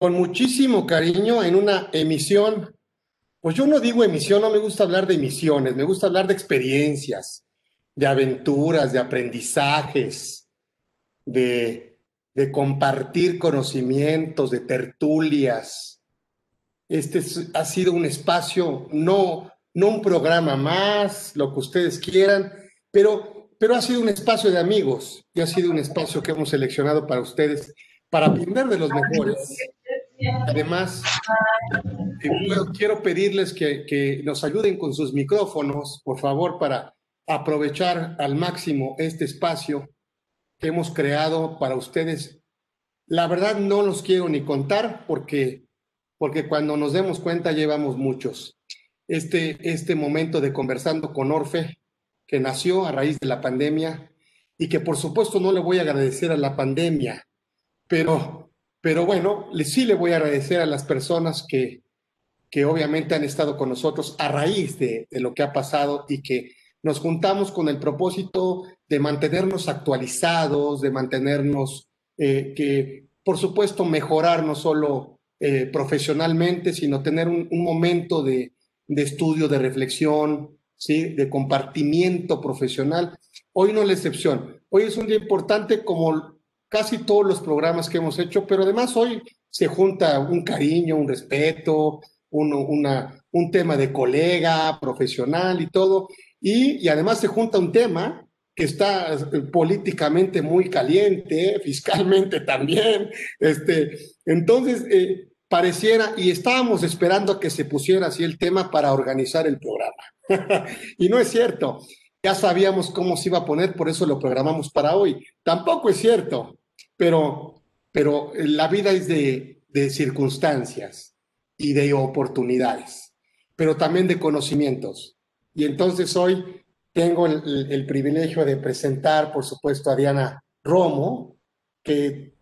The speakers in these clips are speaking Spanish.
con muchísimo cariño en una emisión. Pues yo no digo emisión, no me gusta hablar de emisiones, me gusta hablar de experiencias, de aventuras, de aprendizajes, de, de compartir conocimientos, de tertulias. Este ha sido un espacio, no, no un programa más, lo que ustedes quieran, pero, pero ha sido un espacio de amigos y ha sido un espacio que hemos seleccionado para ustedes, para aprender de los mejores Además, quiero pedirles que, nos ayuden con sus micrófonos, por favor, para aprovechar al máximo este espacio que hemos creado para ustedes. La verdad no los quiero ni contar porque, porque cuando nos demos cuenta llevamos muchos. Este, este momento de conversando con Orfe, que nació a raíz de la pandemia y que por supuesto no le voy a agradecer a la pandemia, pero pero bueno, sí le voy a agradecer a las personas que, que obviamente han estado con nosotros a raíz de, lo que ha pasado y que nos juntamos con el propósito de mantenernos actualizados, de mantenernos, eh, que por supuesto mejorar no solo eh, profesionalmente, sino tener un, momento de, de, estudio, de reflexión, ¿sí? de compartimiento profesional. Hoy no es la excepción. Hoy es un día importante como casi todos los programas que hemos hecho, pero además hoy se junta un cariño, un respeto, un, una, un tema de colega, profesional y todo, y, además se junta un tema que está eh, políticamente muy caliente, fiscalmente también, este, entonces eh, pareciera, y estábamos esperando a que se pusiera así el tema para organizar el programa. y no es cierto, ya sabíamos cómo se iba a poner, por eso lo programamos para hoy. Tampoco es cierto pero, pero la vida es de, circunstancias y de oportunidades, pero también de conocimientos. Y entonces hoy tengo el, privilegio de presentar, por supuesto, a Diana Romo, que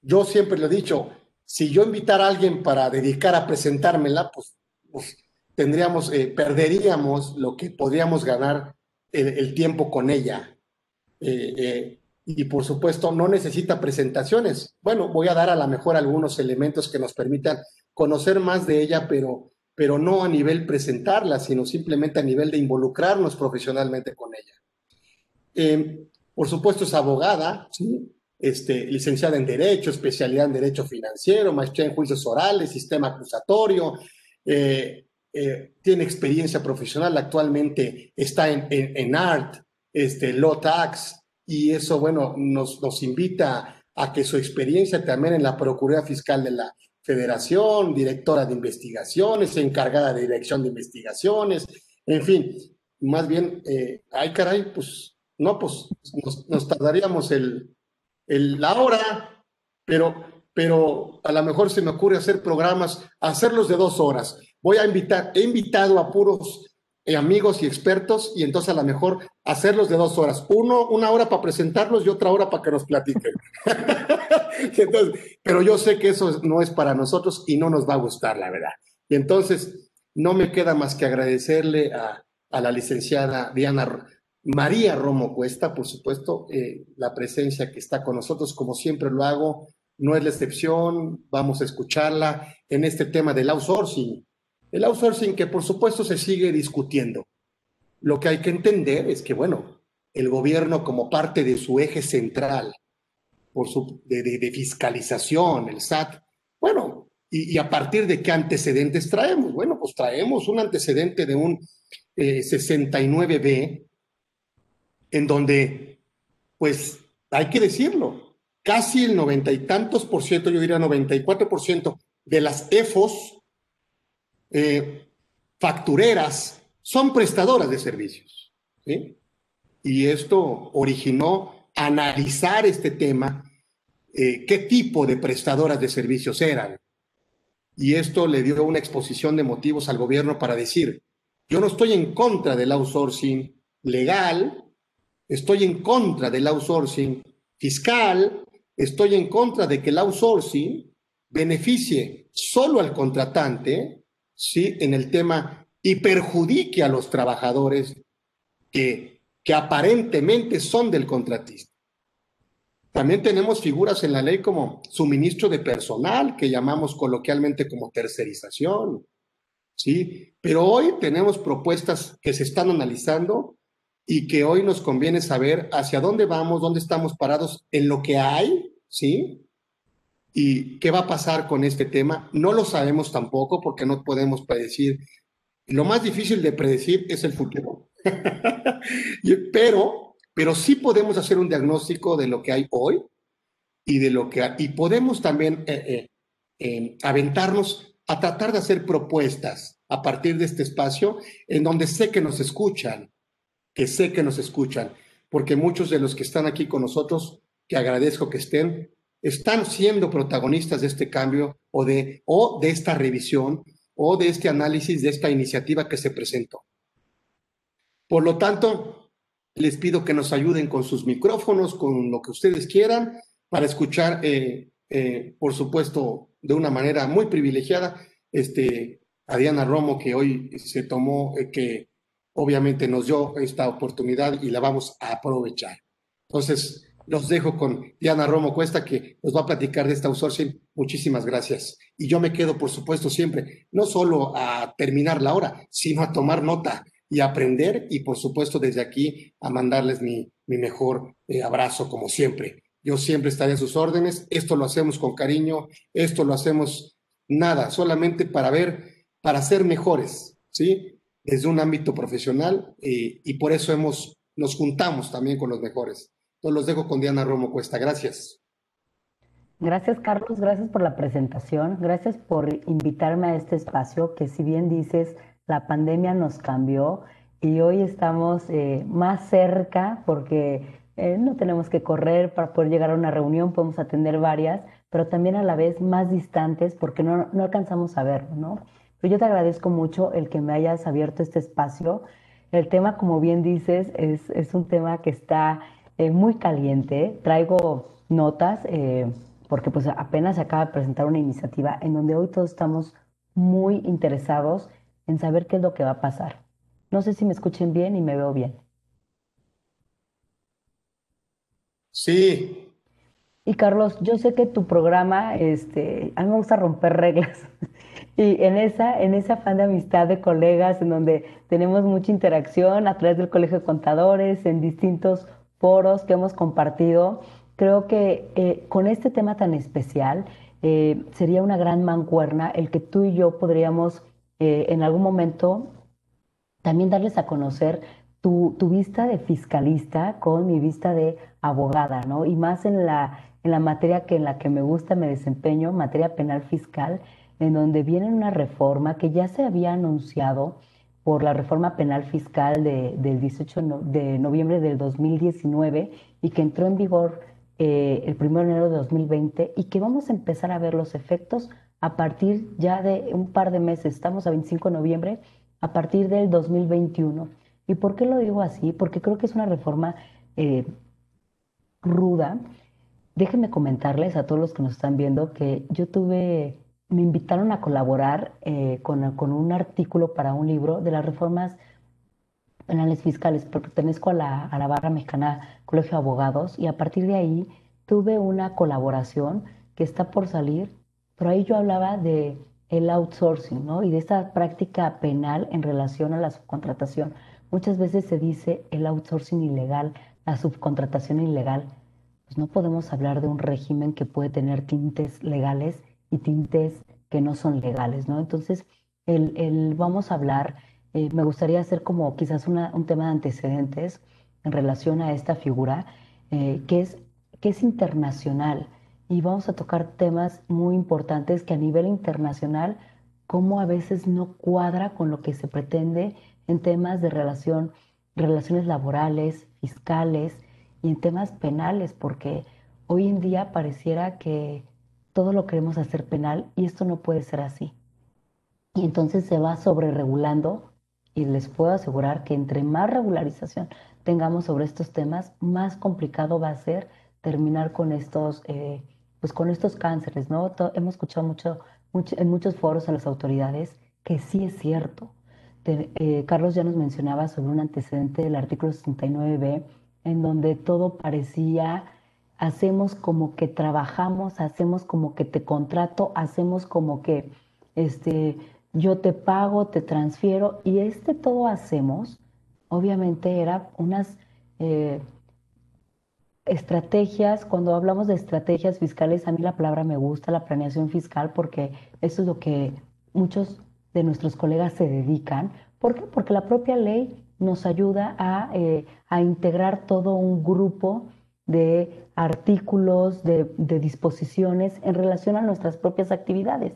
yo siempre le he dicho, si yo invitara a alguien para dedicar a presentármela, pues, pues tendríamos, eh, perderíamos lo que podríamos ganar el, tiempo con ella. Eh, eh, y por supuesto no necesita presentaciones. Bueno, voy a dar a lo mejor algunos elementos que nos permitan conocer más de ella, pero, pero no a nivel presentarla, sino simplemente a nivel de involucrarnos profesionalmente con ella. Eh, por supuesto es abogada, este, licenciada en Derecho, especialidad en Derecho Financiero, maestría en Juicios Orales, Sistema Acusatorio, eh, eh, tiene experiencia profesional, actualmente está en, en, ART, este, Law Tax, y eso, bueno, nos, nos invita a que su experiencia también en la Procuraduría Fiscal de la Federación, directora de investigaciones, encargada de dirección de investigaciones, en fin, más bien, eh, ay caray, pues no, pues nos, tardaríamos el, el, la hora, pero, pero a lo mejor se me ocurre hacer programas, hacerlos de dos horas. Voy a invitar, he invitado a puros eh, amigos y expertos y entonces a lo mejor hacerlos de dos horas. Uno, una hora para presentarlos y otra hora para que nos platiquen. pero yo sé que eso no es para nosotros y no nos va a gustar, la verdad. Y entonces no me queda más que agradecerle a, la licenciada Diana María Romo Cuesta, por supuesto, eh, la presencia que está con nosotros, como siempre lo hago. No es la excepción, vamos a escucharla en este tema del outsourcing el outsourcing que por supuesto se sigue discutiendo. Lo que hay que entender es que, bueno, el gobierno como parte de su eje central por su, de, fiscalización, el SAT, bueno, y, a partir de qué antecedentes traemos? Bueno, pues traemos un antecedente de un 69B, eh, en donde, pues, hay que decirlo, casi el noventa y tantos por ciento, yo diría 94 por ciento de las EFOS eh, factureras son prestadoras de servicios. Y esto originó analizar este tema, eh, qué tipo de prestadoras de servicios eran. Y esto le dio una exposición de motivos al gobierno para decir, yo no estoy en contra del outsourcing legal, estoy en contra del outsourcing fiscal, estoy en contra de que el outsourcing beneficie solo al contratante ¿sí? en el tema y perjudique a los trabajadores que, que aparentemente son del contratista. También tenemos figuras en la ley como suministro de personal, que llamamos coloquialmente como tercerización, ¿sí? Pero hoy tenemos propuestas que se están analizando y que hoy nos conviene saber hacia dónde vamos, dónde estamos parados en lo que hay, ¿sí? ¿Y qué va a pasar con este tema? No lo sabemos tampoco porque no podemos predecir. Lo más difícil de predecir es el futuro. pero, pero sí podemos hacer un diagnóstico de lo que hay hoy y de lo que y podemos también eh, eh, aventarnos a tratar de hacer propuestas a partir de este espacio en donde sé que nos escuchan, que sé que nos escuchan, porque muchos de los que están aquí con nosotros, que agradezco que estén, están siendo protagonistas de este cambio o de, o de esta revisión o de este análisis de esta iniciativa que se presentó. Por lo tanto, les pido que nos ayuden con sus micrófonos, con lo que ustedes quieran, para escuchar, eh, eh, por supuesto, de una manera muy privilegiada, este, a Diana Romo, que hoy se tomó, eh, que obviamente nos dio esta oportunidad y la vamos a aprovechar. Entonces, los dejo con Diana Romo Cuesta, que nos va a platicar de esta outsourcing. Muchísimas gracias. Y yo me quedo, por supuesto, siempre, no solo a terminar la hora, sino a tomar nota y aprender y, por supuesto, desde aquí a mandarles mi, mi mejor eh, abrazo, como siempre. Yo siempre estaré a sus órdenes. Esto lo hacemos con cariño, esto lo hacemos nada, solamente para ver, para ser mejores, ¿sí? Desde un ámbito profesional eh, y por eso hemos, nos juntamos también con los mejores los dejo con Diana Romo Cuesta. Gracias. Gracias, Carlos. Gracias por la presentación. Gracias por invitarme a este espacio que, si bien dices, la pandemia nos cambió y hoy estamos eh, más cerca porque eh, no tenemos que correr para poder llegar a una reunión, podemos atender varias, pero también a la vez más distantes porque no, no alcanzamos a verlo, ¿no? Pero yo te agradezco mucho el que me hayas abierto este espacio. El tema, como bien dices, es, es un tema que está eh, muy caliente. Traigo notas eh, porque pues apenas se acaba de presentar una iniciativa en donde hoy todos estamos muy interesados en saber qué es lo que va a pasar. No sé si me escuchen bien y me veo bien. Sí. Y Carlos, yo sé que tu programa, este, a mí me gusta romper reglas. Y en esa, en ese afán de amistad de colegas, en donde tenemos mucha interacción a través del Colegio de Contadores, en distintos foros que hemos compartido, creo que eh, con este tema tan especial eh, sería una gran mancuerna el que tú y yo podríamos eh, en algún momento también darles a conocer tu, vista de fiscalista con mi vista de abogada, ¿no? Y más en la, en la materia que en la que me gusta, me desempeño, materia penal fiscal, en donde viene una reforma que ya se había anunciado, por la reforma penal fiscal del 18 de noviembre del 2019 y que entró en vigor eh, el 1 de enero de 2020 y que vamos a empezar a ver los efectos a partir ya de un par de meses, estamos a 25 de noviembre, a partir del 2021. ¿Y por qué lo digo así? Porque creo que es una reforma eh, ruda. Déjenme comentarles a todos los que nos están viendo que yo tuve me invitaron a colaborar eh, con, un artículo para un libro de las reformas penales fiscales. Pertenezco a la, barra mexicana Colegio de Abogados y a partir de ahí tuve una colaboración que está por salir, pero ahí yo hablaba de el outsourcing, ¿no? Y de esta práctica penal en relación a la subcontratación. Muchas veces se dice el outsourcing ilegal, la subcontratación ilegal. Pues no podemos hablar de un régimen que puede tener tintes legales y tintes que no son legales, ¿no? Entonces, el, vamos a hablar, eh, me gustaría hacer como quizás un tema de antecedentes en relación a esta figura, eh, que, es, que es internacional. Y vamos a tocar temas muy importantes que a nivel internacional, como a veces no cuadra con lo que se pretende en temas de relación, relaciones laborales, fiscales y en temas penales, porque hoy en día pareciera que todo lo queremos hacer penal y esto no puede ser así. Y entonces se va sobre regulando y les puedo asegurar que entre más regularización tengamos sobre estos temas, más complicado va a ser terminar con estos, eh, pues con estos cánceres, ¿no? hemos escuchado mucho, en muchos foros a las autoridades que sí es cierto. Eh, Carlos ya nos mencionaba sobre un antecedente del artículo 69b, en donde todo parecía hacemos como que trabajamos, hacemos como que te contrato, hacemos como que este, yo te pago, te transfiero, y este todo hacemos, obviamente era unas eh, estrategias, cuando hablamos de estrategias fiscales, a mí la palabra me gusta, la planeación fiscal, porque eso es lo que muchos de nuestros colegas se dedican. ¿Por qué? Porque la propia ley nos ayuda a, eh, integrar todo un grupo de artículos, de, disposiciones en relación a nuestras propias actividades.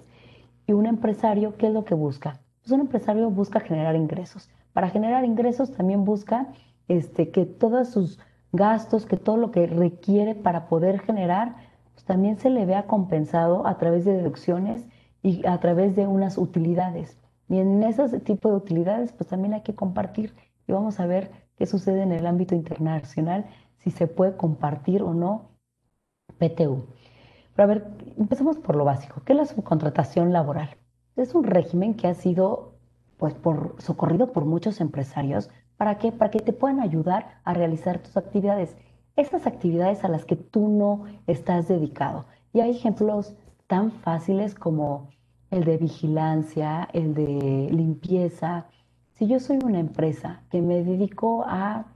Y un empresario, ¿qué es lo que busca? Pues un empresario busca generar ingresos. Para generar ingresos también busca este, que todos sus gastos, que todo lo que requiere para poder generar, pues también se le vea compensado a través de deducciones y a través de unas utilidades. Y en ese tipo de utilidades, pues también hay que compartir y vamos a ver qué sucede en el ámbito internacional, si se puede compartir o no PTU. Pero a ver, empecemos por lo básico. ¿Qué es la subcontratación laboral? Es un régimen que ha sido pues, por, socorrido por muchos empresarios. ¿Para qué? Para que te puedan ayudar a realizar tus actividades. Estas actividades a las que tú no estás dedicado. Y hay ejemplos tan fáciles como el de vigilancia, el de limpieza, si yo soy una empresa que me dedico a,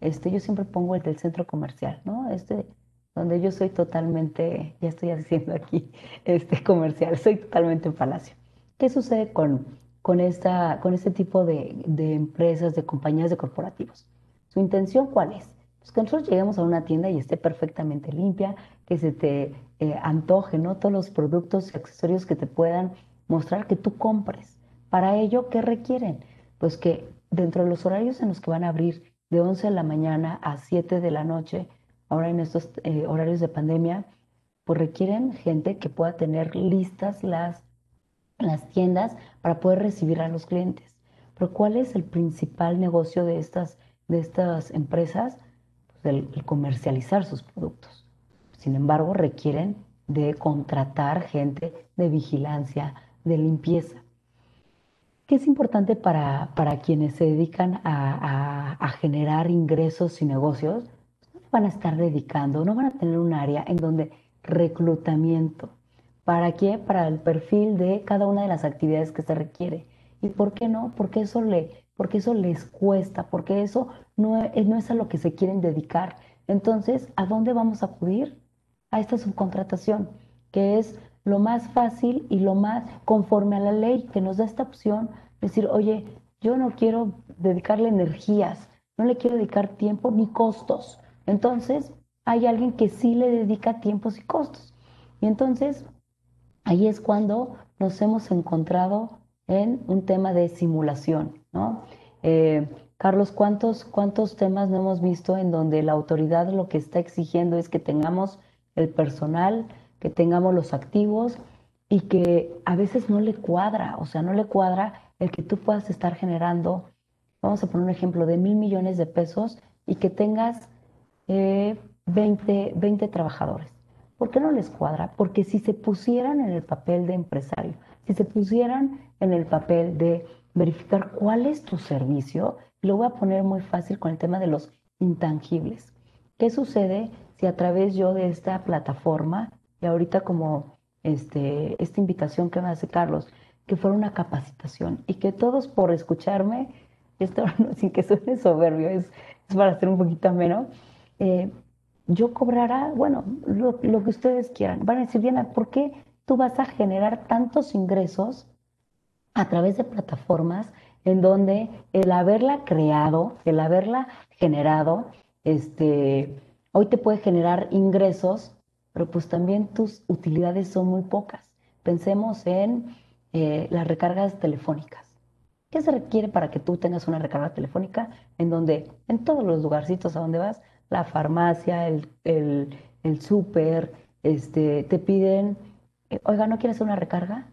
este, yo siempre pongo el del centro comercial, ¿no? Este, donde yo soy totalmente, ya estoy haciendo aquí, este comercial, soy totalmente en Palacio. ¿Qué sucede con, con, esta, con este tipo de, de empresas, de compañías, de corporativos? ¿Su intención cuál es? Pues que nosotros lleguemos a una tienda y esté perfectamente limpia, que se te eh, antoje, ¿no? Todos los productos y accesorios que te puedan mostrar que tú compres. Para ello, ¿qué requieren? pues que dentro de los horarios en los que van a abrir de 11 de la mañana a 7 de la noche, ahora en estos eh, horarios de pandemia, pues requieren gente que pueda tener listas las, las tiendas para poder recibir a los clientes. Pero ¿cuál es el principal negocio de estas, de estas empresas? Pues el, el comercializar sus productos. Sin embargo, requieren de contratar gente de vigilancia, de limpieza. ¿Qué es importante para, para quienes se dedican a, a, generar ingresos y negocios? No van a estar dedicando, no van a tener un área en donde reclutamiento. ¿Para qué? Para el perfil de cada una de las actividades que se requiere. ¿Y por qué no? Porque eso, le, porque eso les cuesta, porque eso no, no es a lo que se quieren dedicar. Entonces, ¿a dónde vamos a acudir? A esta subcontratación, que es lo más fácil y lo más conforme a la ley que nos da esta opción, decir, oye, yo no quiero dedicarle energías, no le quiero dedicar tiempo ni costos. Entonces, hay alguien que sí le dedica tiempos y costos. Y entonces, ahí es cuando nos hemos encontrado en un tema de simulación, ¿no? Eh, Carlos, ¿cuántos, ¿cuántos temas no hemos visto en donde la autoridad lo que está exigiendo es que tengamos el personal, que tengamos los activos y que a veces no le cuadra, o sea, no le cuadra el que tú puedas estar generando, vamos a poner un ejemplo, de mil millones de pesos y que tengas 20, eh, 20 trabajadores. ¿Por qué no les cuadra? Porque si se pusieran en el papel de empresario, si se pusieran en el papel de verificar cuál es tu servicio, lo voy a poner muy fácil con el tema de los intangibles. ¿Qué sucede si a través yo de esta plataforma y ahorita como este, esta invitación que me hace Carlos, que fuera una capacitación y que todos por escucharme, esto sin que suene soberbio, es, es para hacer un poquito menos, eh, yo cobrara, bueno, lo, lo, que ustedes quieran. Van a decir, Diana, ¿por qué tú vas a generar tantos ingresos a través de plataformas en donde el haberla creado, el haberla generado, este, hoy te puede generar ingresos pero pues también tus utilidades son muy pocas. Pensemos en eh, las recargas telefónicas. ¿Qué se requiere para que tú tengas una recarga telefónica en donde, en todos los lugarcitos a donde vas, la farmacia, el, el, súper, este, te piden, eh, oiga, ¿no quieres una recarga?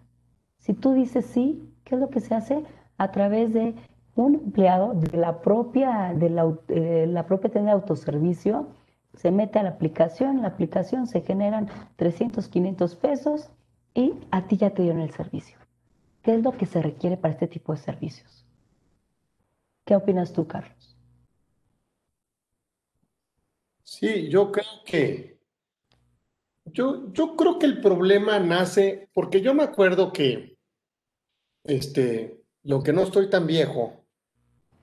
Si tú dices sí, ¿qué es lo que se hace? A través de un empleado de la propia, de la, eh, la propia tienda de autoservicio se mete a la aplicación, la aplicación se generan 300, 500 pesos y a ti ya te dieron el servicio. ¿Qué es lo que se requiere para este tipo de servicios? ¿Qué opinas tú, Carlos? Sí, yo creo que Yo, yo creo que el problema nace, porque yo me acuerdo que, este, lo que no estoy tan viejo,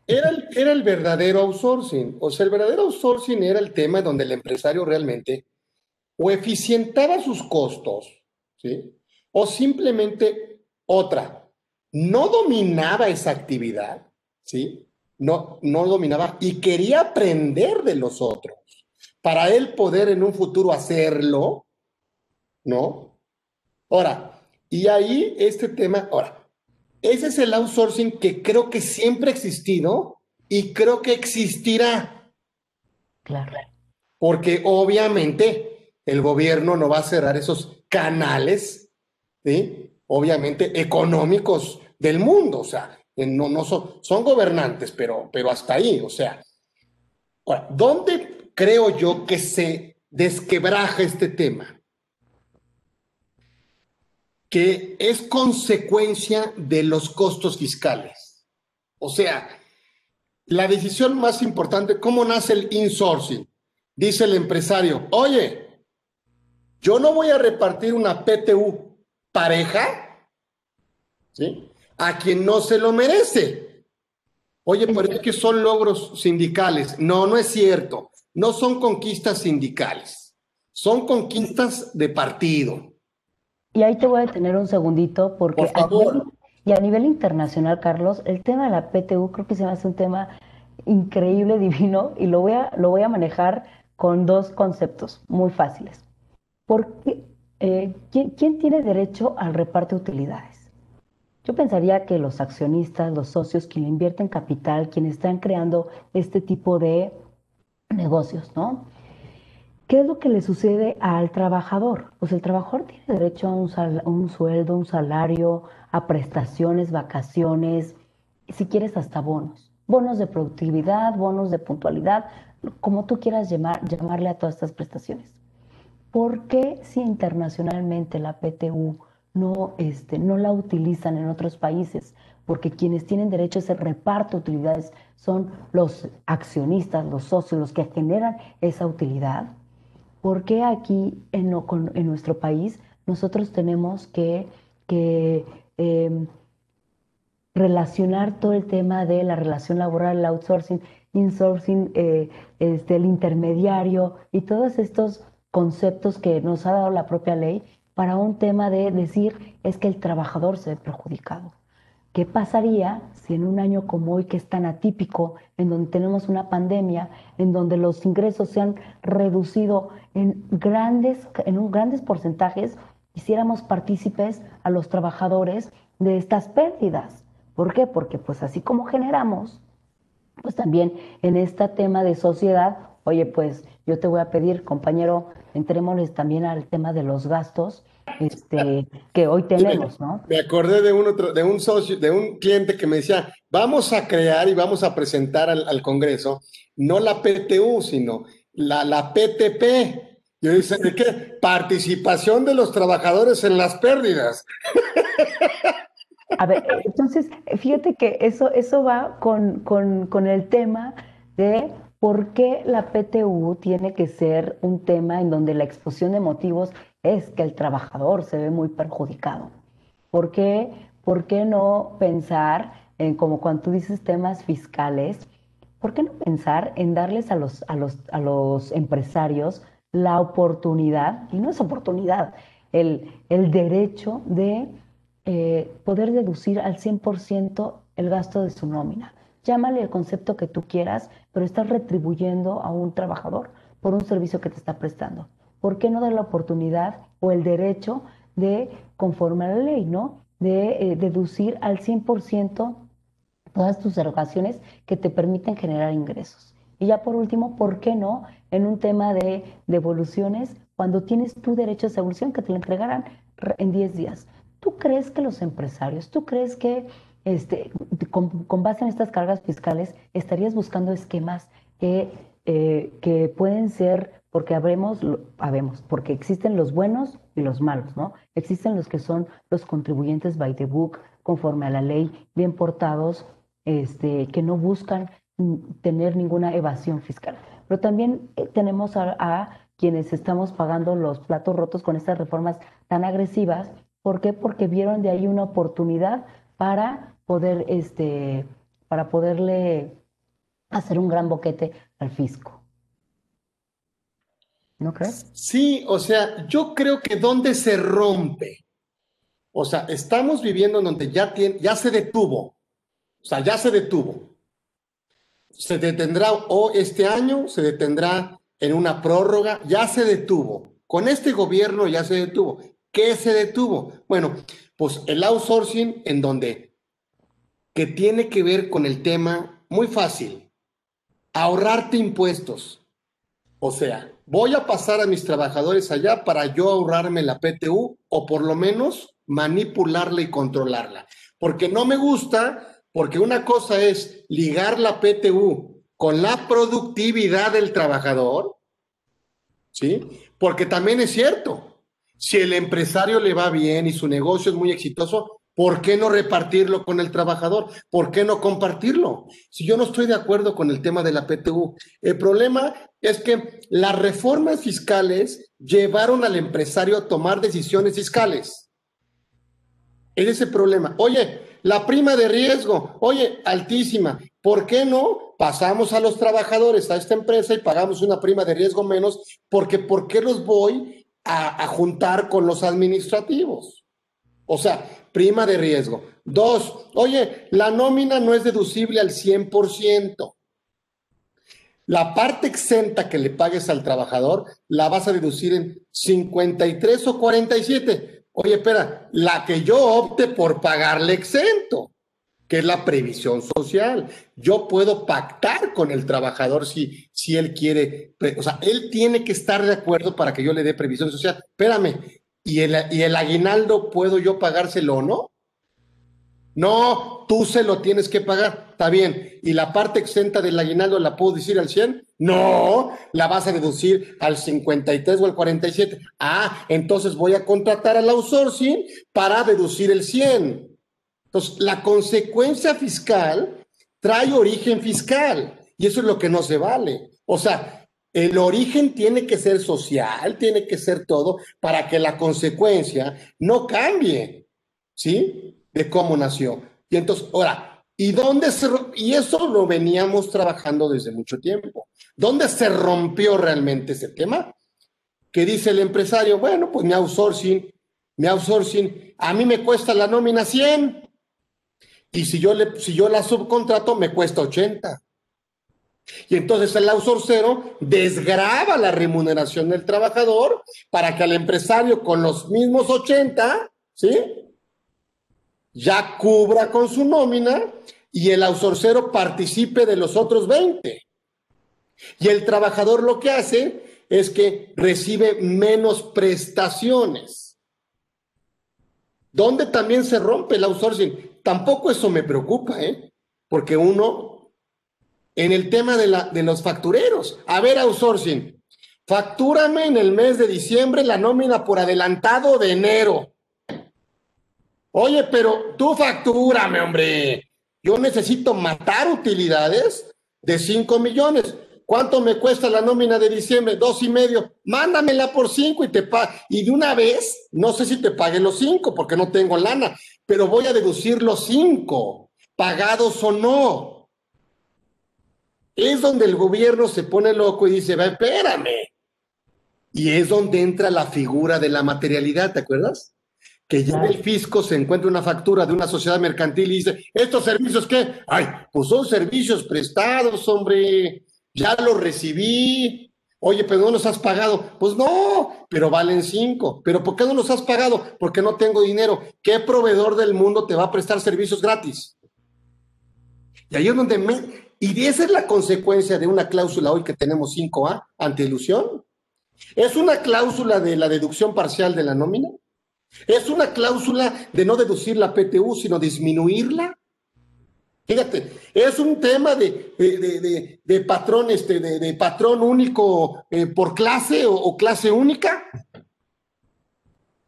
era el, era el verdadero outsourcing. O sea, el verdadero outsourcing era el tema donde el empresario realmente o eficientaba sus costos, ¿sí? O simplemente otra, no dominaba esa actividad, ¿sí? No, no dominaba y quería aprender de los otros para él poder en un futuro hacerlo, ¿no? Ahora, y ahí este tema, ahora, ese es el outsourcing que creo que siempre ha existido y creo que existirá. Claro. Porque obviamente el gobierno no va a cerrar esos canales, ¿sí? Obviamente económicos del mundo, o sea, no, no son, son gobernantes, pero, pero hasta ahí, o sea. ¿Dónde creo yo que se desquebraja este tema? Que es consecuencia de los costos fiscales. O sea, la decisión más importante, ¿cómo nace el insourcing? Dice el empresario, oye, yo no voy a repartir una PTU pareja, ¿sí? A quien no se lo merece. Oye, pero es que son logros sindicales. No, no es cierto. No son conquistas sindicales. Son conquistas de partido. Y ahí te voy a detener un segundito porque Por favor. y a nivel internacional, Carlos, el tema de la PTU creo que se me hace un tema increíble, divino, y lo voy a, lo voy a manejar con dos conceptos muy fáciles. Porque, eh, ¿quién, ¿quién tiene derecho al reparto de utilidades? Yo pensaría que los accionistas, los socios, quien invierten capital, quienes están creando este tipo de negocios, ¿no? ¿Qué es lo que le sucede al trabajador? Pues el trabajador tiene derecho a un, un sueldo, un salario, a prestaciones, vacaciones, si quieres hasta bonos. Bonos de productividad, bonos de puntualidad, como tú quieras llamar, llamarle a todas estas prestaciones. ¿Por qué si internacionalmente la PTU no, este, no la utilizan en otros países? Porque quienes tienen derecho a ese reparto de utilidades son los accionistas, los socios, los que generan esa utilidad. ¿Por qué aquí en, nuestro país nosotros tenemos que, em, relacionar todo el tema de la relación laboral, el outsourcing, insourcing, eh, este, el intermediario y todos estos conceptos que nos ha dado la propia ley para un tema de decir es que el trabajador se ve perjudicado? ¿Qué pasaría si en un año como hoy, que es tan atípico, en donde tenemos una pandemia, en donde los ingresos se han reducido en grandes, en un grandes porcentajes, hiciéramos partícipes a los trabajadores de estas pérdidas? ¿Por qué? Porque pues así como generamos, pues también en este tema de sociedad, oye, pues yo te voy a pedir, compañero, entrémosles también al tema de los gastos este, que hoy tenemos, ¿no? Me acordé de un otro, de un socio, de un cliente que me decía, vamos a crear y vamos a presentar al, Congreso, no la PTU, sino la, la PTP. Yo dice, ¿de qué? Participación de los trabajadores en las pérdidas. A ver, entonces, fíjate que eso, eso va con, con, con el tema de por qué la PTU tiene que ser un tema en donde la exposición de motivos es que el trabajador se ve muy perjudicado. ¿Por qué, ¿Por qué no pensar en, como cuando tú dices temas fiscales, ¿por qué no pensar en darles a los, a los, a los empresarios la oportunidad, y no es oportunidad, el, el derecho de eh, poder deducir al 100% el gasto de su nómina? Llámale el concepto que tú quieras, pero estás retribuyendo a un trabajador por un servicio que te está prestando. ¿por qué no dar la oportunidad o el derecho de, conforme a la ley, ¿no? De eh, deducir al 100% todas tus erogaciones que te permiten generar ingresos. Y ya por último, ¿por qué no en un tema de devoluciones cuando tienes tu derecho a esa evolución que te lo entregarán en 10 días? ¿Tú crees que los empresarios, tú crees que este, con, base en estas cargas fiscales estarías buscando esquemas que, eh, que pueden ser porque habemos, habemos, porque existen los buenos y los malos, ¿no? Existen los que son los contribuyentes by the book, conforme a la ley, bien portados, este, que no buscan tener ninguna evasión fiscal. Pero también eh, tenemos a, quienes estamos pagando los platos rotos con estas reformas tan agresivas. ¿Por qué? Porque vieron de ahí una oportunidad para poder, este, para poderle hacer un gran boquete al fisco. ¿No crees? Sí, o sea, yo creo que donde se rompe, o sea, estamos viviendo en donde ya, tiene, ya se detuvo, o sea, ya se detuvo. Se detendrá o este año, se detendrá en una prórroga, ya se detuvo. Con este gobierno ya se detuvo. ¿Qué se detuvo? Bueno, pues el outsourcing en donde, que tiene que ver con el tema muy fácil, ahorrarte impuestos. O sea, voy a pasar a mis trabajadores allá para yo ahorrarme la PTU o por lo menos manipularla y controlarla. Porque no me gusta, porque una cosa es ligar la PTU con la productividad del trabajador, ¿sí? Porque también es cierto, si el empresario le va bien y su negocio es muy exitoso, ¿Por qué no repartirlo con el trabajador? ¿Por qué no compartirlo? Si yo no estoy de acuerdo con el tema de la PTU, el problema es que las reformas fiscales llevaron al empresario a tomar decisiones fiscales. Es ese problema. Oye, la prima de riesgo, oye, altísima. ¿Por qué no pasamos a los trabajadores a esta empresa y pagamos una prima de riesgo menos? Porque ¿por qué los voy a, a juntar con los administrativos? O sea, prima de riesgo. Dos, oye, la nómina no es deducible al 100%. La parte exenta que le pagues al trabajador la vas a deducir en 53 o 47. Oye, espera, la que yo opte por pagarle exento, que es la previsión social. Yo puedo pactar con el trabajador si, si él quiere, o sea, él tiene que estar de acuerdo para que yo le dé previsión social. Espérame, ¿Y el, ¿Y el aguinaldo puedo yo pagárselo o no? No, tú se lo tienes que pagar, está bien. ¿Y la parte exenta del aguinaldo la puedo decir al 100? No, la vas a deducir al 53 o al 47. Ah, entonces voy a contratar al outsourcing para deducir el 100. Entonces, la consecuencia fiscal trae origen fiscal y eso es lo que no se vale. O sea, el origen tiene que ser social, tiene que ser todo para que la consecuencia no cambie, ¿sí? De cómo nació. Y entonces, ahora, ¿y dónde se Y eso lo veníamos trabajando desde mucho tiempo. ¿Dónde se rompió realmente ese tema? Que dice el empresario, bueno, pues mi outsourcing, mi outsourcing, a mí me cuesta la nómina 100. Y si yo, le, si yo la subcontrato, me cuesta 80. Y entonces el outsourcero desgraba la remuneración del trabajador para que al empresario con los mismos 80, ¿sí? Ya cubra con su nómina y el outsourcero participe de los otros 20. Y el trabajador lo que hace es que recibe menos prestaciones. ¿Dónde también se rompe el outsourcing? Tampoco eso me preocupa, ¿eh? Porque uno en el tema de, la, de los factureros. A ver, outsourcing, factúrame en el mes de diciembre la nómina por adelantado de enero. Oye, pero tú factúrame, hombre. Yo necesito matar utilidades de 5 millones. ¿Cuánto me cuesta la nómina de diciembre? Dos y medio. Mándamela por cinco y te pago. Y de una vez, no sé si te pague los cinco porque no tengo lana, pero voy a deducir los cinco, pagados o no es donde el gobierno se pone loco y dice, va, espérame. Y es donde entra la figura de la materialidad, ¿te acuerdas? Que ya el fisco se encuentra una factura de una sociedad mercantil y dice, ¿estos servicios qué? Ay, pues son servicios prestados, hombre, ya los recibí. Oye, pero no los has pagado. Pues no, pero valen cinco. ¿Pero por qué no los has pagado? Porque no tengo dinero. ¿Qué proveedor del mundo te va a prestar servicios gratis? Y ahí es donde me, y esa es la consecuencia de una cláusula hoy que tenemos 5A, ilusión. ¿Es una cláusula de la deducción parcial de la nómina? ¿Es una cláusula de no deducir la PTU, sino disminuirla? Fíjate, es un tema de, de, patrón, este, de, patrón único eh, por clase o, o clase única.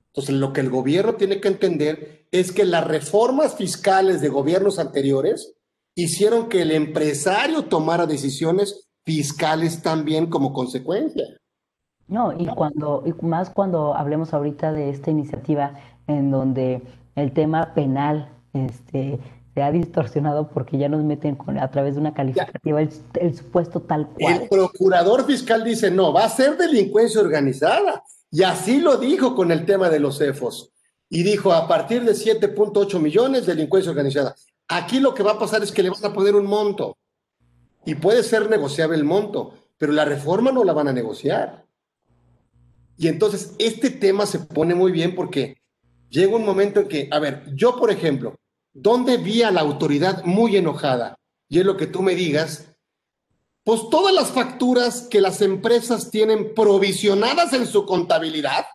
Entonces, lo que el gobierno tiene que entender es que las reformas fiscales de gobiernos anteriores hicieron que el empresario tomara decisiones fiscales también como consecuencia. No, y cuando, y más cuando hablemos ahorita de esta iniciativa en donde el tema penal este, se ha distorsionado porque ya nos meten con, a través de una calificativa el, el supuesto tal El cual. procurador fiscal dice, no, va a ser delincuencia organizada. Y así lo dijo con el tema de los CEFOS. Y dijo, a partir de siete punto ocho millones, delincuencia organizada. Aquí lo que va a pasar es que le van a poner un monto. Y puede ser negociable el monto, pero la reforma no la van a negociar. Y entonces este tema se pone muy bien porque llega un momento en que, a ver, yo por ejemplo, ¿dónde vi a la autoridad muy enojada? Y es lo que tú me digas, pues todas las facturas que las empresas tienen provisionadas en su contabilidad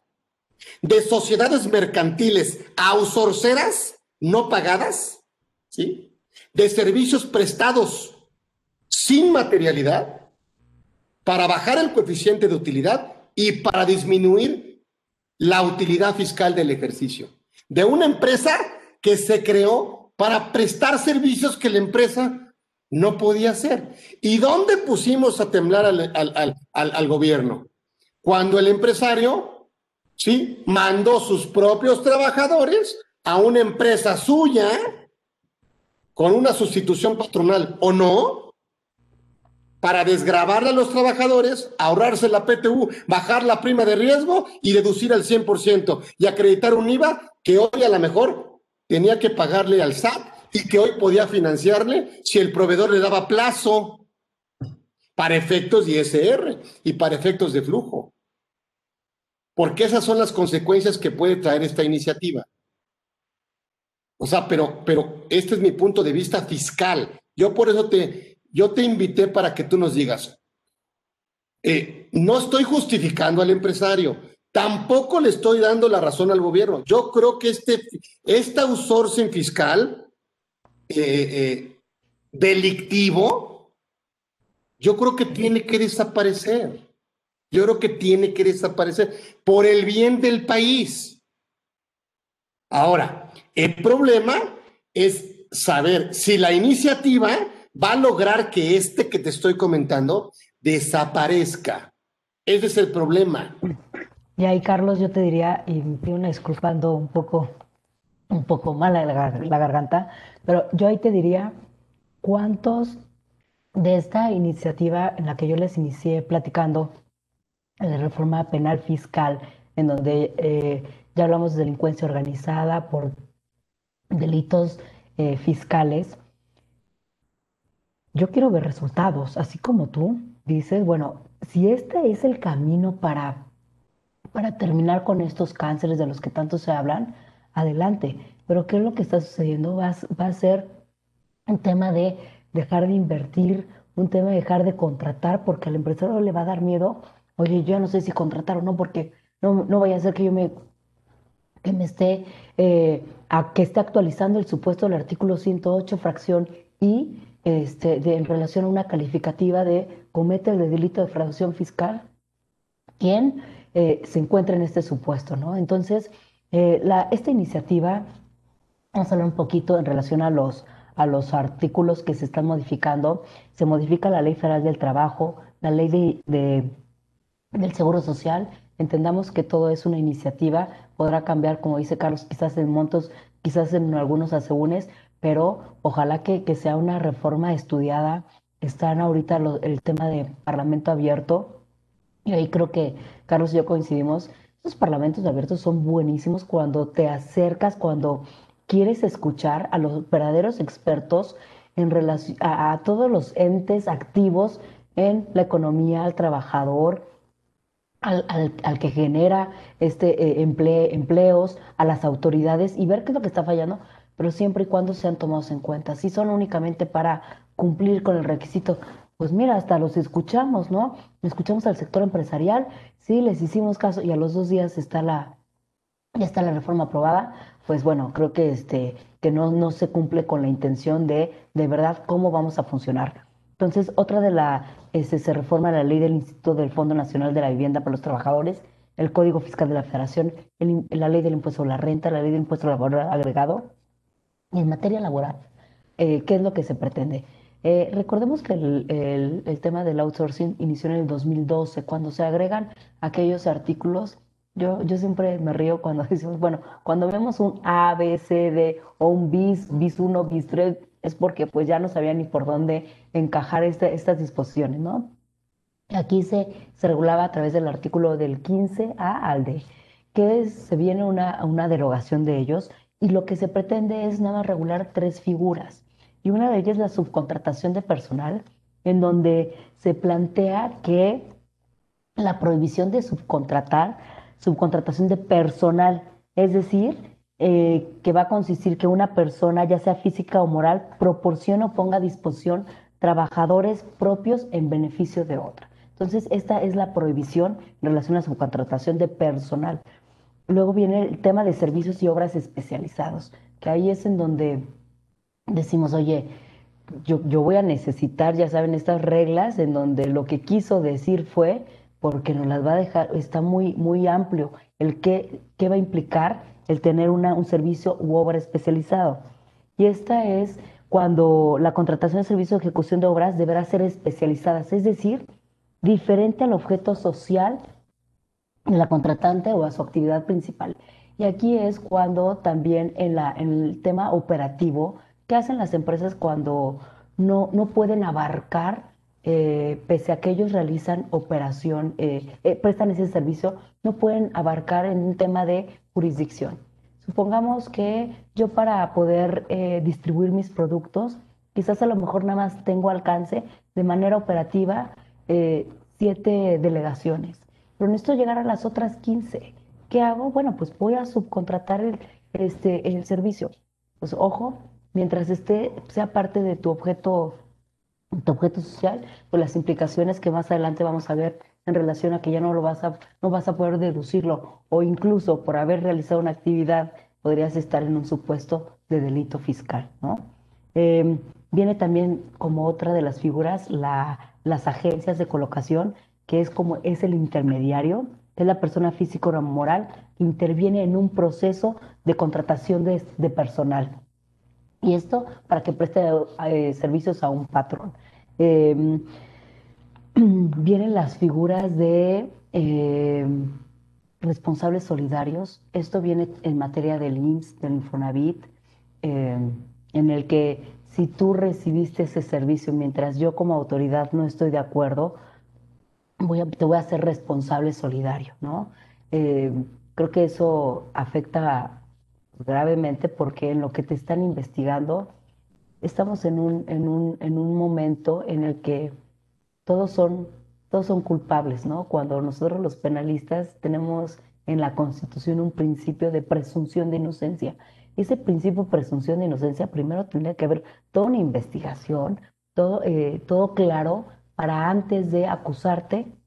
de sociedades mercantiles outsourceras no pagadas, ¿sí? De servicios prestados sin materialidad para bajar el coeficiente de utilidad y para disminuir la utilidad fiscal del ejercicio. De una empresa que se creó para prestar servicios que la empresa no podía hacer. ¿Y dónde pusimos a temblar al, al- al- al- gobierno? Cuando el empresario, ¿sí? Mandó sus propios trabajadores a una empresa suya con una sustitución patronal o no, para desgravarle a los trabajadores, ahorrarse la PTU, bajar la prima de riesgo y deducir al 100% y acreditar un IVA que hoy a lo mejor tenía que pagarle al SAT y que hoy podía financiarle si el proveedor le daba plazo para efectos de ISR y para efectos de flujo. Porque esas son las consecuencias que puede traer esta iniciativa. O sea, pero, pero este es mi punto de vista fiscal. Yo por eso te, yo te invité para que tú nos digas, eh, no estoy justificando al empresario, tampoco le estoy dando la razón al gobierno. Yo creo que este, este outsourcing fiscal eh, eh, delictivo, yo creo que tiene que desaparecer. Yo creo que tiene que desaparecer por el bien del país. Ahora, el problema es saber si la iniciativa va a lograr que este que te estoy comentando desaparezca. Ese es el problema. Y ahí, Carlos, yo te diría, y me pido una disculpa, ando un poco, un poco mala la, gar- la garganta, pero yo ahí te diría, ¿cuántos de esta iniciativa en la que yo les inicié platicando, de reforma penal fiscal, en donde eh, ya hablamos de delincuencia organizada por delitos eh, fiscales, yo quiero ver resultados, así como tú dices, bueno, si este es el camino para, para terminar con estos cánceres de los que tanto se hablan, adelante. Pero ¿qué es lo que está sucediendo? Va, va a ser un tema de dejar de invertir, un tema de dejar de contratar, porque al empresario le va a dar miedo, oye, yo no sé si contratar o no, porque no, no vaya a ser que yo me que me esté, eh, a- que esté actualizando el supuesto del artículo 108, fracción I, este, en relación a una calificativa de comete el delito de defraudación fiscal, quien eh, se encuentra en este supuesto, ¿no? Entonces, eh, la, esta iniciativa, vamos a hablar un poquito en relación a los, a los artículos que se están modificando. Se modifica la Ley Federal del Trabajo, la Ley de, de del Seguro Social. Entendamos que todo es una iniciativa, podrá cambiar, como dice Carlos, quizás en montos, quizás en algunos asegúnes, pero ojalá que, que sea una reforma estudiada. Están ahorita el tema de parlamento abierto, y ahí creo que Carlos y yo coincidimos. Los parlamentos abiertos son buenísimos cuando te acercas, cuando quieres escuchar a los verdaderos expertos en relación a, a todos los entes activos en la economía, al trabajador, al, al- al que genera este, eh, emple- empleos, a las autoridades y ver qué es lo que está fallando, pero siempre y cuando sean tomados en cuenta. Si son únicamente para cumplir con el requisito, pues mira, hasta los escuchamos, ¿no? Escuchamos al sector empresarial, sí, les hicimos caso y a los dos días está la, ya está la reforma aprobada, pues bueno, creo que este que no, no se cumple con la intención de de verdad cómo vamos a funcionar. Entonces, otra de la este, se reforma la ley del Instituto del Fondo Nacional de la Vivienda para los Trabajadores, el Código Fiscal de la Federación, el la ley del impuesto a la renta, la ley del impuesto laboral agregado. Y en materia laboral, eh, ¿qué es lo que se pretende? Eh, recordemos que el, el, tema del outsourcing inició en el 2012, cuando se agregan aquellos artículos. Yo, yo siempre me río cuando decimos, bueno, cuando vemos un A, B, C, D o un BIS, BIS 1, BIS 3, es porque pues ya no sabían ni por dónde encajar este, estas disposiciones, ¿no? Aquí se, se regulaba a través del artículo del 15A al D, que se viene una, una derogación de ellos y lo que se pretende es nada regular tres figuras y una de ellas es la subcontratación de personal, en donde se plantea que la prohibición de subcontratar, subcontratación de personal, es decir, eh, que va a consistir que una persona, ya sea física o moral, proporcione o ponga a disposición trabajadores propios en beneficio de otra. Entonces, esta es la prohibición en relación a subcontratación de personal. Luego viene el tema de servicios y obras especializados, que ahí es en donde decimos, oye, yo, yo, voy a necesitar, ya saben, estas reglas en donde lo que quiso decir fue, porque nos las va a dejar, está muy, muy amplio, el qué, qué va a implicar el tener una, un servicio u obra especializado. Y esta es cuando la contratación de servicio de ejecución de obras deberá ser especializadas, es decir, diferente al objeto social de la contratante o a su actividad principal. Y aquí es cuando también en, la, en el tema operativo ¿Qué hacen las empresas cuando no, no pueden abarcar, eh, pese a que ellos realizan operación, eh, eh, prestan ese servicio, no pueden abarcar en un tema de jurisdicción? Supongamos que yo para poder distribuir mis productos, quizás a lo mejor nada más tengo alcance de manera operativa siete delegaciones, pero necesito llegar a las otras 15. ¿Qué hago? Bueno, pues voy a subcontratar el, este, el servicio. Pues ojo, mientras esté, sea parte de tu objeto, tu objeto social, pues las implicaciones que más adelante vamos a ver en relación a que ya no lo vas a, no vas a poder deducirlo, o incluso por haber realizado una actividad podrías estar en un supuesto de delito fiscal, ¿no? Em, viene también como otra de las figuras la, las agencias de colocación, que es como es el intermediario, es la persona física o moral interviene en un proceso de contratación de, de personal. Y esto para que preste eh, servicios a un patrón. Em, vienen las figuras de em, responsables solidarios. Esto viene en materia del IMSS, del Infonavit, em, en el que si tú recibiste ese servicio mientras yo como autoridad no estoy de acuerdo, voy a, te voy a hacer responsable solidario, ¿no? creo que eso afecta gravemente porque en lo que te están investigando estamos en un, en un, en un momento en el que todos son, todos son culpables, ¿no? Cuando nosotros los penalistas tenemos en la Constitución un principio de presunción de inocencia. Ese principio de presunción de inocencia primero tendría que haber toda una investigación, todo, eh, todo claro para antes de acusarte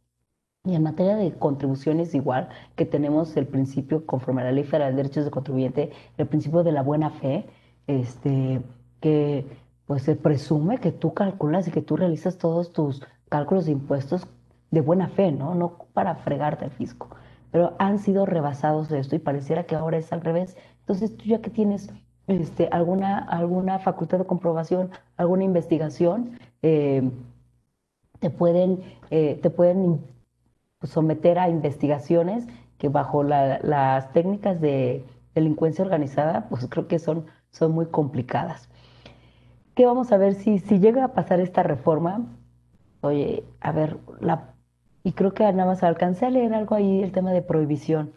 y en materia de contribuciones, igual que tenemos el principio, conforme a la Ley Federal de Derechos de Contribuyente, el principio de la buena fe, este, que pues se presume que tú calculas y que tú realizas todos tus cálculos de impuestos de buena fe, ¿no? No para fregarte al fisco. Pero han sido rebasados de esto y pareciera que ahora es al revés. Entonces, tú ya que tienes este, alguna, alguna facultad de comprobación, alguna investigación, eh, te pueden, eh, te pueden someter a investigaciones que bajo las técnicas de delincuencia organizada, pues creo que son, son muy complicadas. ¿Qué vamos a ver si, si llega a pasar esta reforma? Oye, a ver, la, y creo que nada más alcancé a leer algo ahí, el tema de prohibición.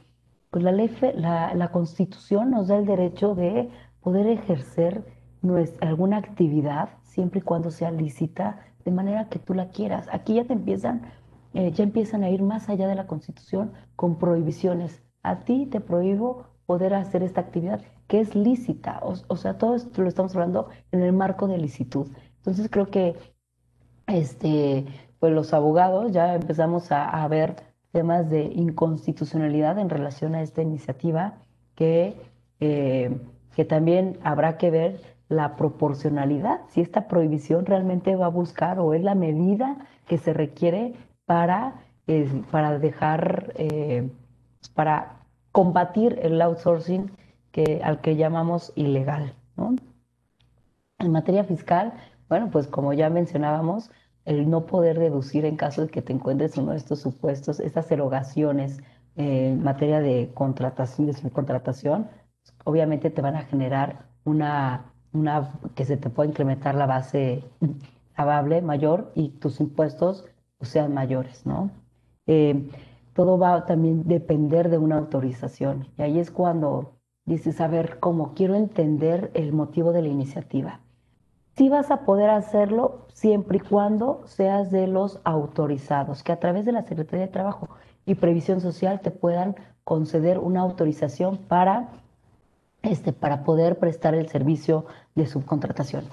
Pues la ley, la, la constitución nos da el derecho de poder ejercer nuestra, alguna actividad siempre y cuando sea lícita, de manera que tú la quieras. Aquí ya te empiezan eh, ya empiezan a ir más allá de la Constitución con prohibiciones. A ti te prohíbo poder hacer esta actividad que es lícita. O, sea, todo esto lo estamos hablando en el marco de licitud. Entonces creo que este, pues los abogados ya empezamos a, ver temas de inconstitucionalidad en relación a esta iniciativa que, eh, que también habrá que ver la proporcionalidad, si esta prohibición realmente va a buscar o es la medida que se requiere para, para dejar, eh, para combatir el outsourcing que, al que llamamos ilegal. En materia fiscal, Bueno, pues como ya mencionábamos, el no poder deducir en caso de que te encuentres uno de estos supuestos, estas erogaciones en materia de contratación, de subcontratación, obviamente te van a generar una, una, que se te pueda incrementar la base lavable mayor y tus impuestos pues, sean mayores, ¿no? Eh, todo va a también depender de una autorización. Y ahí es cuando dices, a ver, ¿cómo quiero entender el motivo de la iniciativa. Sí vas a poder hacerlo siempre y cuando seas de los autorizados, que a través de la Secretaría de Trabajo y Previsión Social te puedan conceder una autorización para, este, para poder prestar el servicio de subcontratación.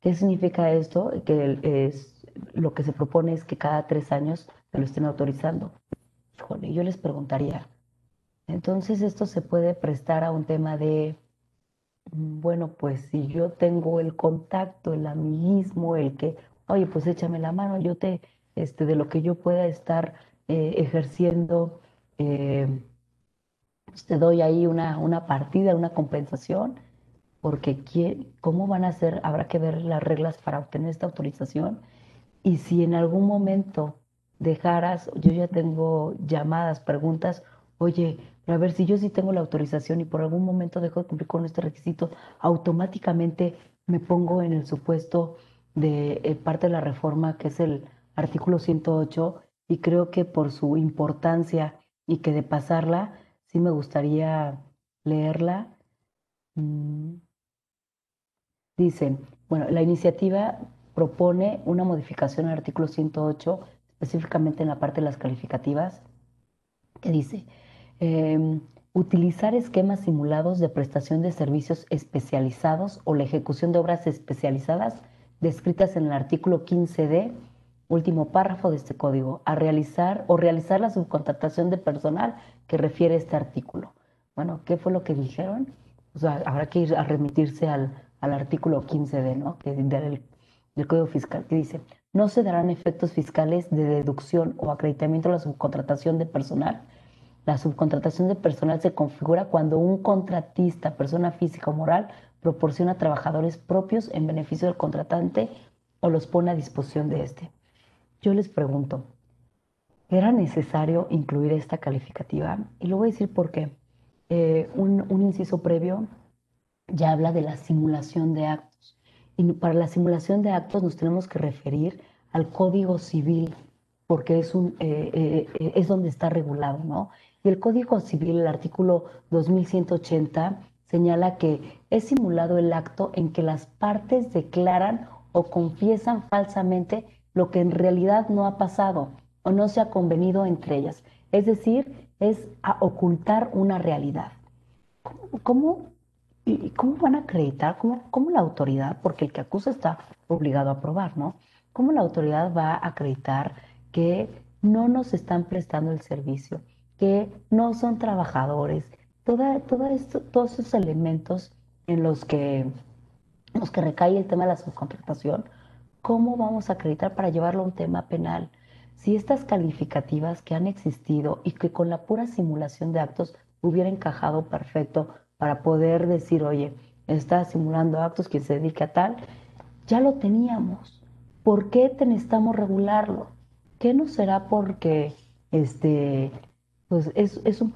¿Qué significa esto? Que es, lo que se propone es que cada tres años te lo estén autorizando. Híjole, yo les preguntaría, entonces esto se puede prestar a un tema de, bueno, pues si yo tengo el contacto, el amiguismo, el que, oye, pues échame la mano, yo te, este, de lo que yo pueda estar eh, ejerciendo, eh, pues te doy ahí una, una partida, una compensación, porque ¿cómo van a ser? Habrá que ver las reglas para obtener esta autorización. Y si en algún momento dejaras, yo ya tengo llamadas, preguntas, oye, a ver si yo sí tengo la autorización y por algún momento dejo de cumplir con este requisito, automáticamente me pongo en el supuesto de eh, parte de la reforma, que es el artículo 108, y creo que por su importancia y que de pasarla, sí me gustaría leerla. Mm. Dice, bueno, la iniciativa propone una modificación al artículo 108, específicamente en la parte de las calificativas, que dice, Em, utilizar esquemas simulados de prestación de servicios especializados o la ejecución de obras especializadas descritas en el artículo 15d, último párrafo de este código, a realizar o realizar la subcontratación de personal que refiere este artículo. Bueno, ¿qué fue lo que dijeron? O sea, habrá que ir a remitirse al, artículo 15d, ¿no? Que del, del Código Fiscal, que dice, no se darán efectos fiscales de deducción o acreditamiento a la subcontratación de personal la subcontratación de personal se configura cuando un contratista, persona física o moral, proporciona trabajadores propios en beneficio del contratante o los pone a disposición de éste. Yo les pregunto, ¿era necesario incluir esta calificativa? Y lo voy a decir porque eh, un, un inciso previo ya habla de la simulación de actos. Y para la simulación de actos nos tenemos que referir al Código Civil, porque es, un, eh, eh, es donde está regulado, ¿no? Y el Código Civil, el artículo 2180, señala que es simulado el acto en que las partes declaran o confiesan falsamente lo que en realidad no ha pasado o no se ha convenido entre ellas. Es decir, es a ocultar una realidad. ¿Cómo, y cómo van a acreditar? ¿Cómo, ¿Cómo la autoridad, porque el que acusa está obligado a probar, ¿no? ¿Cómo la autoridad va a acreditar que no nos están prestando el servicio? que no son trabajadores, toda, esto, todos esos elementos en los que, los que recae el tema de la subcontratación, ¿cómo vamos a acreditar para llevarlo a un tema penal? Si estas calificativas que han existido y que con la pura simulación de actos hubiera encajado perfecto para poder decir, oye, está simulando actos que se dedica a tal, ya lo teníamos. ¿Por qué necesitamos regularlo? ¿Qué no será porque este, pues es, un,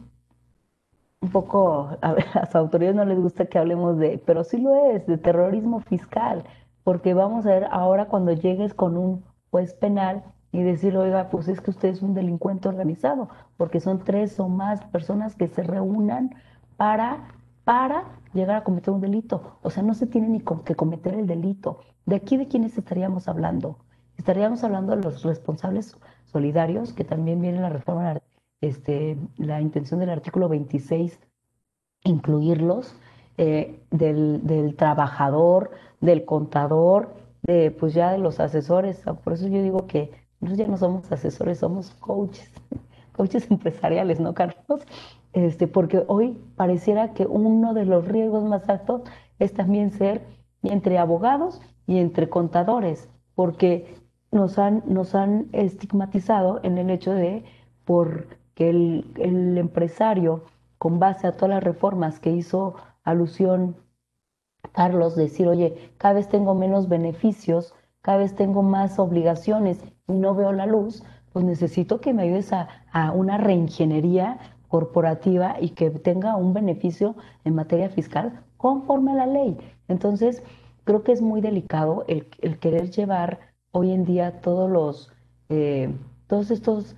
poco, a, las autoridades no les gusta que hablemos de, pero sí lo es, de terrorismo fiscal, porque vamos a ver ahora cuando llegues con un juez penal y decir, oiga, pues es que usted es un delincuente organizado, porque son tres o más personas que se reúnan para, para llegar a cometer un delito. O sea, no se tiene ni que cometer el delito. ¿De aquí de quiénes estaríamos hablando? Estaríamos hablando de los responsables solidarios, que también viene la reforma este, la intención del artículo 26, incluirlos, eh, del, trabajador, del contador, de, pues ya de los asesores. Por eso yo digo que nosotros ya no somos asesores, somos coaches, coaches empresariales, ¿no, Carlos? Este, porque hoy pareciera que uno de los riesgos más altos es también ser entre abogados y entre contadores, porque nos han, nos han estigmatizado en el hecho de por que el, empresario, con base a todas las reformas que hizo alusión Carlos, decir, oye, cada vez tengo menos beneficios cada vez tengo más obligaciones y no veo la luz, pues necesito que me ayudes a, a una reingeniería corporativa y que tenga un beneficio en materia fiscal conforme a la ley. Entonces, creo que es muy delicado el, el querer llevar hoy en día todos los, eh, todos estos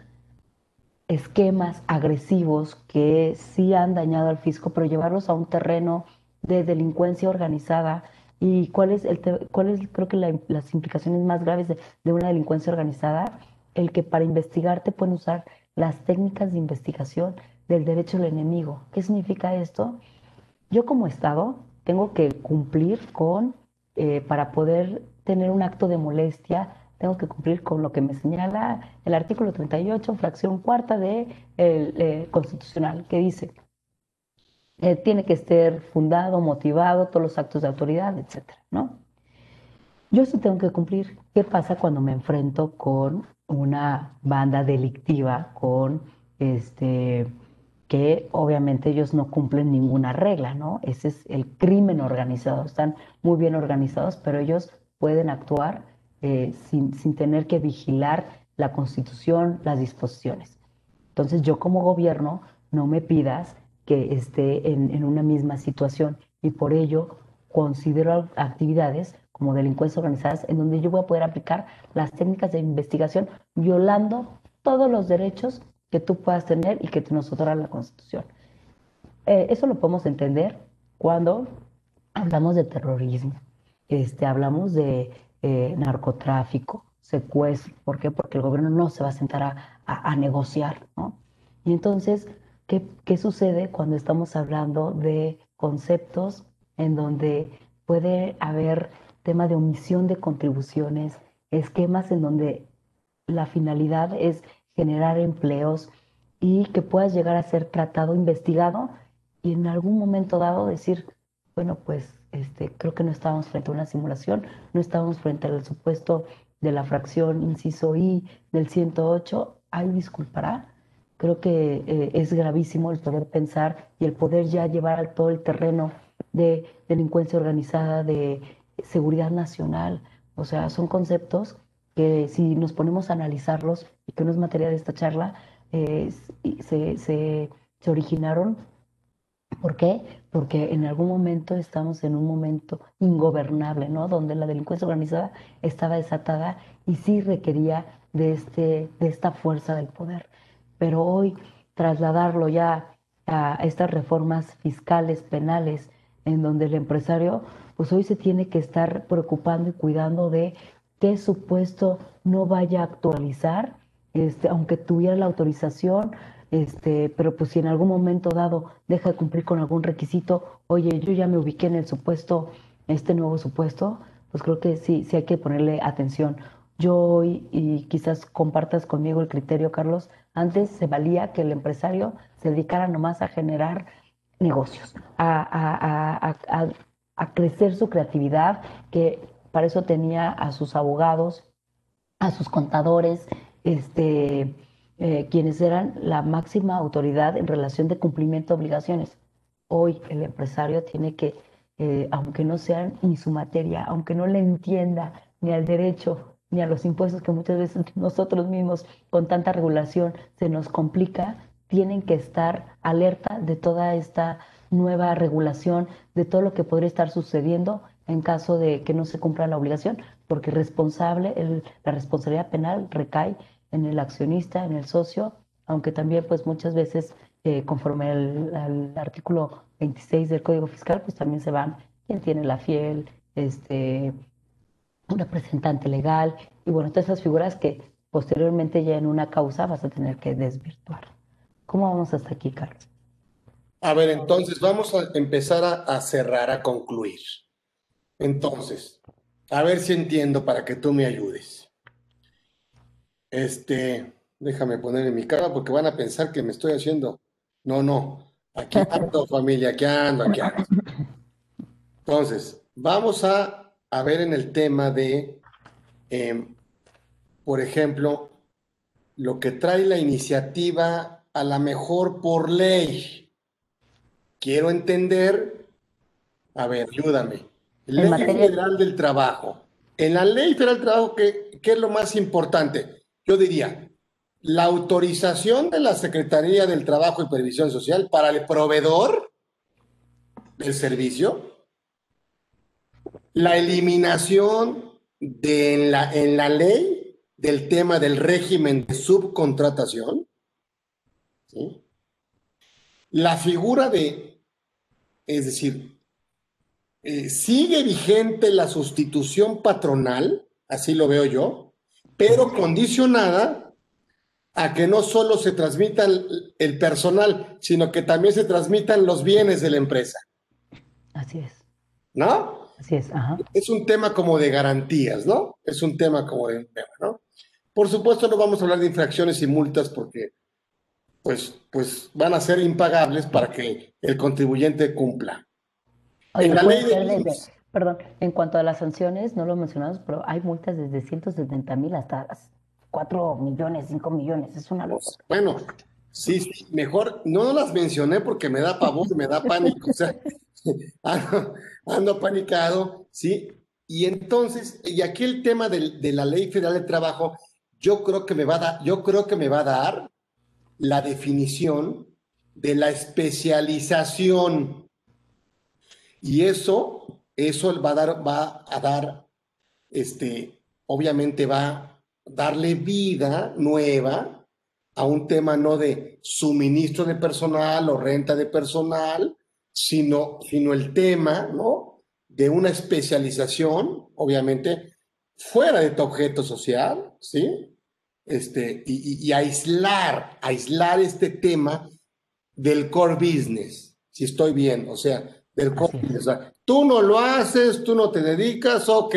esquemas agresivos que sí han dañado al fisco, pero llevarlos a un terreno de delincuencia organizada y cuál es, el cuál creo que las implicaciones más graves de, de, una delincuencia organizada, el que para investigarte pueden usar las técnicas de investigación del derecho del enemigo. ¿Qué significa esto? Yo como Estado tengo que cumplir con, eh, para poder tener un acto de molestia, tengo que cumplir con lo que me señala el artículo 38, fracción cuarta de el, eh, constitucional, que dice, eh, tiene que estar fundado, motivado, todos los actos de autoridad, etcétera, ¿no? Yo sí tengo que cumplir. ¿Qué pasa cuando me enfrento con una banda delictiva, con este que obviamente ellos no cumplen ninguna regla, ¿no? Ese es el crimen organizado. Están muy bien organizados, pero ellos pueden actuar eh, sin, sin, tener que vigilar la constitución, las disposiciones. Entonces yo como gobierno no me pidas que esté en, en una misma situación y por ello considero actividades como delincuencias organizadas en donde yo voy a poder aplicar las técnicas de investigación violando todos los derechos que tú puedas tener y que nos otorga la Constitución. Eh, eso lo podemos entender cuando hablamos de terrorismo, este, hablamos de eh, narcotráfico, secuestro. ¿Por qué? Porque el gobierno no se va a sentar a, a, negociar. ¿no? Y entonces, ¿qué, ¿qué sucede cuando estamos hablando de conceptos en donde puede haber tema de omisión de contribuciones, esquemas en donde la finalidad es generar empleos y que puedas llegar a ser tratado, investigado y en algún momento dado decir, bueno, pues este, creo que no estábamos frente a una simulación, no estábamos frente al supuesto de la fracción inciso I del 108, ahí disculpará. Creo que eh, es gravísimo el poder pensar y el poder ya llevar al todo el terreno de delincuencia organizada, de seguridad nacional. O sea, son conceptos que si nos ponemos a analizarlos, y que no es materia de esta charla, eh, se, se, se originaron. ¿Por qué? Porque en algún momento estamos en un momento ingobernable, ¿no? Donde la delincuencia organizada estaba desatada y sí requería de, este, de esta fuerza del poder. Pero hoy trasladarlo ya a estas reformas fiscales, penales, en donde el empresario, pues hoy se tiene que estar preocupando y cuidando de qué supuesto no vaya a actualizar, este, aunque tuviera la autorización, este, pero pues si en algún momento dado deja de cumplir con algún requisito, oye, yo ya me ubiqué en el supuesto, este nuevo supuesto, pues creo que sí, sí hay que ponerle atención. Yo hoy, y quizás compartas conmigo el criterio, Carlos, antes se valía que el empresario se dedicara nomás a generar negocios, a, a, a, a crecer su creatividad, que para eso tenía a sus abogados, a sus contadores, este, eh, quienes eran la máxima autoridad en relación de cumplimiento de obligaciones. Hoy el empresario tiene que, eh, aunque no sea ni su materia, aunque no le entienda ni al derecho ni a los impuestos que muchas veces nosotros mismos con tanta regulación se nos complica, tienen que estar alerta de toda esta nueva regulación, de todo lo que podría estar sucediendo en caso de que no se cumpla la obligación, porque responsable, el, la responsabilidad penal recae en el accionista, en el socio, aunque también pues muchas veces eh, conforme al, artículo 26 del Código Fiscal, pues también se van quien tiene la fiel, este, un representante legal y bueno, todas esas figuras que posteriormente ya en una causa vas a tener que desvirtuar. ¿Cómo vamos hasta aquí, Carlos? A ver, entonces vamos a empezar a, a cerrar, a concluir. Entonces, a ver si entiendo para que tú me ayudes. Este, déjame poner en mi cara porque van a pensar que me estoy haciendo. No, no. Aquí ando, familia, aquí ando, aquí ando. Entonces, vamos a, a ver en el tema de, eh, por ejemplo, lo que trae la iniciativa a la mejor por ley. Quiero entender, a ver, ayúdame Ley Federal del Trabajo. En la ley federal del trabajo, ¿qué, ¿qué es lo más importante? Yo diría, la autorización de la Secretaría del Trabajo y Previsión Social para el proveedor del servicio, la eliminación de en la, en la ley del tema del régimen de subcontratación, ¿sí? la figura de, es decir, eh, sigue vigente la sustitución patronal, así lo veo yo, pero condicionada a que no solo se transmita el, personal, sino que también se transmitan los bienes de la empresa. Así es. ¿No? Así es, ajá. Es un tema como de garantías, ¿no? Es un tema como de. Por supuesto, no vamos a hablar de infracciones y multas porque, pues, pues van a ser impagables para que el contribuyente cumpla. Oye, de perdón, en cuanto a las sanciones, no lo mencionamos, pero hay multas desde 170 mil hasta 4 millones, 5 millones, es una locura. Bueno, sí, sí, mejor no las mencioné porque me da pavor, me da pánico, o sea, ando, ando panicado, ¿sí? Y entonces, y aquí el tema del- de la Ley Federal del Trabajo, yo creo que me va a dar, yo creo que me va a dar la definición de la especialización. Y eso, eso va a dar, va a dar, este, obviamente va a darle vida nueva a un tema no de suministro de personal o renta de personal, sino, sino el tema, ¿no? De una especialización, obviamente, fuera de tu objeto social, ¿sí? Este, y, y- y aislar, aislar este tema del core business, si estoy bien, o sea, del. O sea, tú no lo haces, tú no te dedicas, ok,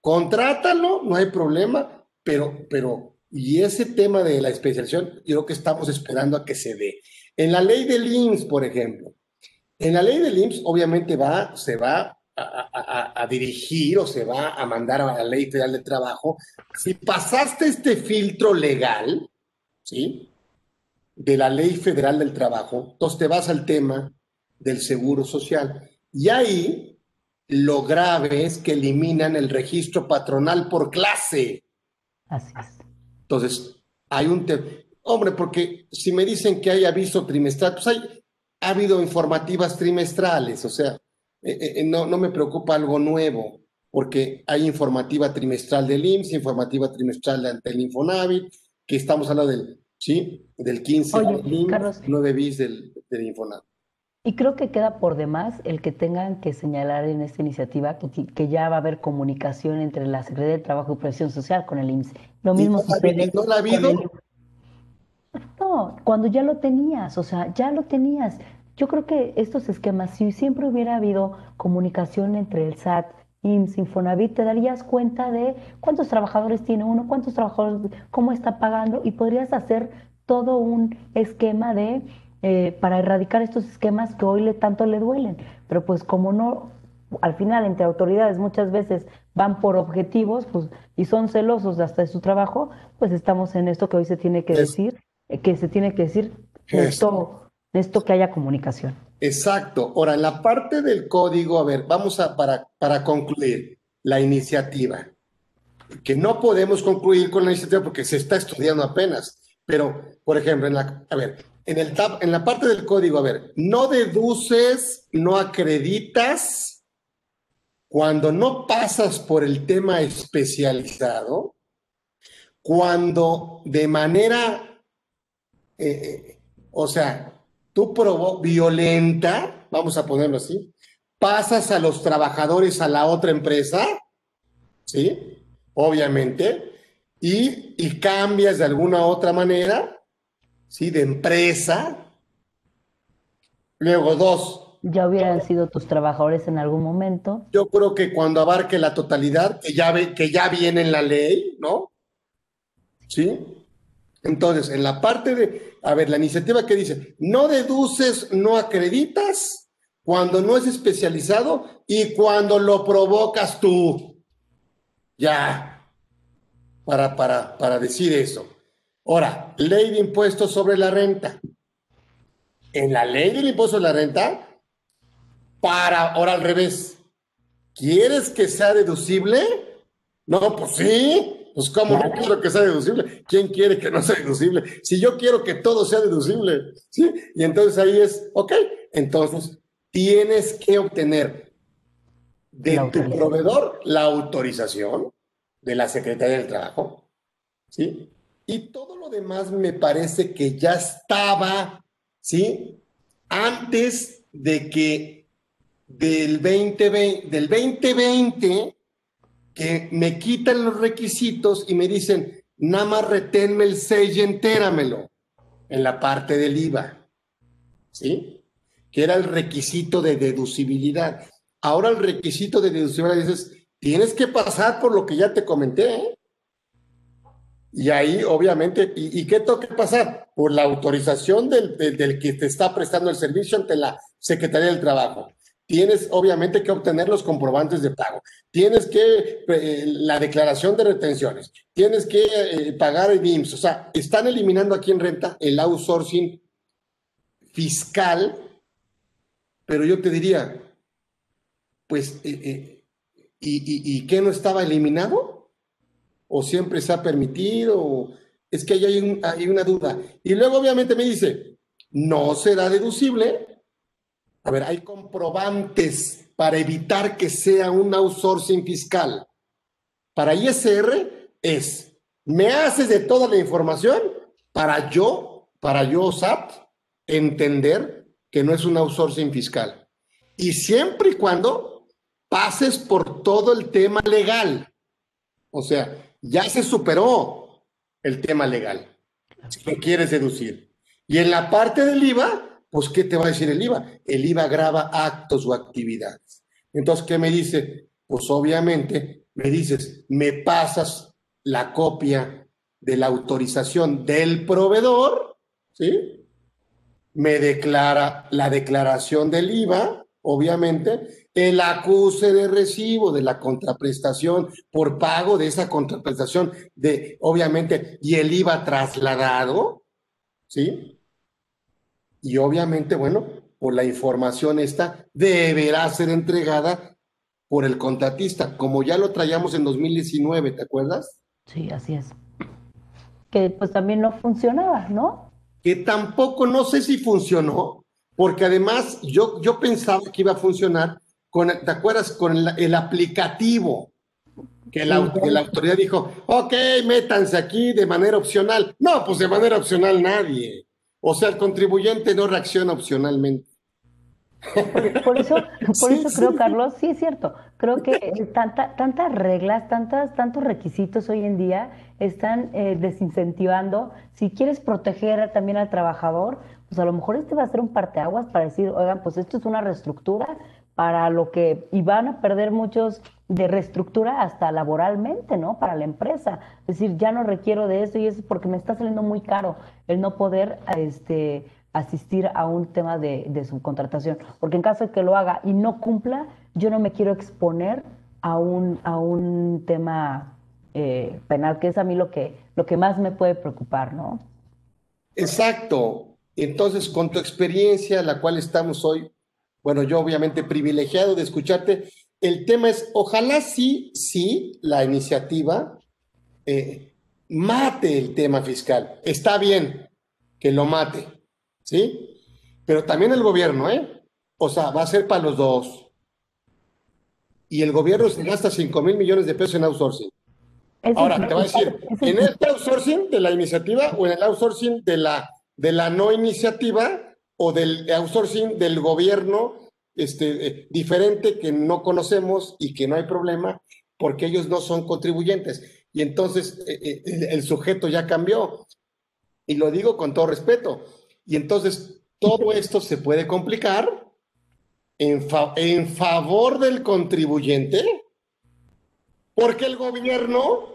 contrátalo, no hay problema, pero, pero, y ese tema de la especialización, yo creo que estamos esperando a que se dé. En la ley del IMSS, por ejemplo, en la ley del IMSS, obviamente va, se va a- a dirigir o se va a mandar a la ley federal de trabajo. Si pasaste este filtro legal, ¿sí? De la ley federal del trabajo, entonces te vas al tema del seguro social. Y ahí lo grave es que eliminan el registro patronal por clase. Así es. Entonces, hay un tema. Hombre, porque si me dicen que hay aviso trimestral, pues hay, ha habido informativas trimestrales, o sea, eh, eh, no, no me preocupa algo nuevo, porque hay informativa trimestral del IMSS, informativa trimestral ante el Infonavit, que estamos hablando del, ¿sí? Del 15 Oye, del IMSS, Carlos. 9 bis del, del Infonavit. Y creo que queda por demás el que tengan que señalar en esta iniciativa que, ya va a haber comunicación entre la Secretaría de Trabajo y Previsión Social con el IMSS. Lo ¿Y mismo sucede no la ha habido? el- No, cuando ya lo tenías, o sea, ya lo tenías. Yo creo que estos esquemas, si siempre hubiera habido comunicación entre el SAT, IMSS, Infonavit, te darías cuenta de cuántos trabajadores tiene uno, cuántos trabajadores, cómo está pagando y podrías hacer todo un esquema de eh, para erradicar estos esquemas que hoy le tanto le duelen. Pero pues como no, al final entre autoridades muchas veces van por objetivos, pues y son celosos hasta de su trabajo, pues estamos en esto que hoy se tiene que Es- decir, eh, que se tiene que decir Es- esto, esto que haya comunicación. Exacto. Ahora, en la parte del código, a ver, vamos a, para, para concluir, la iniciativa, que no podemos concluir con la iniciativa porque se está estudiando apenas, pero, por ejemplo, en la, a ver, en el tab, en la parte del código, a ver, no deduces, no acreditas cuando no pasas por el tema especializado, cuando de manera, eh, eh, o sea, tú violenta, vamos a ponerlo así, pasas a los trabajadores a la otra empresa, ¿sí? Obviamente, y, y cambias de alguna otra manera, ¿sí? De empresa. Luego, dos, Ya hubieran sido tus trabajadores en algún momento. yo creo que cuando abarque la totalidad, que ya, ve, que ya viene en la ley, ¿no? ¿Sí? Entonces, en la parte de, a ver, la iniciativa que dice, no deduces, no acreditas cuando no es especializado y cuando lo provocas tú. Ya, para, para, para decir eso. Ahora, ley de impuestos sobre la renta. En la ley del impuesto sobre la renta, para, ahora al revés, ¿quieres que sea deducible? No, pues sí. Pues cómo no quiero que sea deducible. ¿Quién quiere que no sea deducible? Si yo quiero que todo sea deducible, ¿sí? Y entonces ahí es, ok, entonces tienes que obtener de tu proveedor la autorización de la Secretaría del Trabajo, ¿sí? Y todo lo demás me parece que ya estaba, ¿sí? Antes de que del 2020, del 2020 que me quitan los requisitos y me dicen, nada más reténme el sello, entéramelo en la parte del IVA, ¿sí? Que era el requisito de deducibilidad. Ahora el requisito de deducibilidad dices, tienes que pasar por lo que ya te comenté, ¿eh? Y ahí, obviamente, ¿y, qué tengo que pasar? Por la autorización del, del, que te está prestando el servicio ante la Secretaría del Trabajo tienes obviamente que obtener los comprobantes de pago, tienes que eh, la declaración de retenciones, tienes que eh, pagar el IMSS, o sea, están eliminando aquí en renta el outsourcing fiscal, pero yo te diría, pues, eh, ¿y, y, qué no estaba eliminado? ¿O siempre se ha permitido? Es que ahí hay, una duda. Y luego obviamente me dice, no será deducible a ver, hay comprobantes para evitar que sea un outsourcing fiscal. Para ISR es, me haces de toda la información para yo, para yo, SAT, entender que no es un outsourcing fiscal. Y siempre y cuando pases por todo el tema legal. O sea, ya se superó el tema legal, si quieres deducir. Y en la parte del IVA, pues ¿qué te va a decir el IVA? El IVA graba actos o actividades. Entonces, ¿qué me dice? Pues obviamente me dices, me pasas la copia de la autorización del proveedor, ¿sí? Me declara la declaración del IVA, obviamente, el acuse de recibo de la contraprestación por pago de esa contraprestación de, obviamente, y el IVA trasladado, ¿sí? Y obviamente, bueno, por la información esta deberá ser entregada por el contratista, como ya lo traíamos en 2019, ¿te acuerdas? Sí, así es. Que pues también no funcionaba, ¿no? Que tampoco, no sé si funcionó, porque además yo, yo pensaba que iba a funcionar con, ¿te acuerdas? Con el, aplicativo, que la, que la, autoridad dijo, ok, métanse aquí de manera opcional. No, pues de manera opcional nadie. O sea, el contribuyente no reacciona opcionalmente. Por, eso, por eso creo, Carlos, sí es cierto. Creo que tanta, tantas reglas, tantas, tantos requisitos hoy en día están eh, desincentivando. Si quieres proteger también al trabajador, pues a lo mejor este va a ser un parteaguas para decir, oigan, pues esto es una reestructura para lo que, y van a perder muchos de reestructura hasta laboralmente, ¿no? Para la empresa. Es decir, ya no requiero de eso y es porque me está saliendo muy caro el no poder este, asistir a un tema de, de subcontratación. Porque en caso de que lo haga y no cumpla, yo no me quiero exponer a un, a un tema eh, penal, que es a mí lo que, lo que más me puede preocupar, ¿no? Exacto. Entonces, con tu experiencia, la cual estamos hoy, bueno, yo obviamente privilegiado de escucharte, el tema es, ojalá sí, sí, la iniciativa eh, mate el tema fiscal. Está bien que lo mate, ¿sí? Pero también el gobierno, ¿eh? O sea, va a ser para los dos. Y el gobierno se gasta 5 mil millones de pesos en outsourcing. Ahora, te voy a decir, ¿en este outsourcing de la iniciativa o en el outsourcing de la, de la no iniciativa o del outsourcing del gobierno este, eh, diferente que no conocemos y que no hay problema porque ellos no son contribuyentes. Y entonces eh, eh, el, sujeto ya cambió. Y lo digo con todo respeto. Y entonces todo esto se puede complicar en, en favor del contribuyente porque el gobierno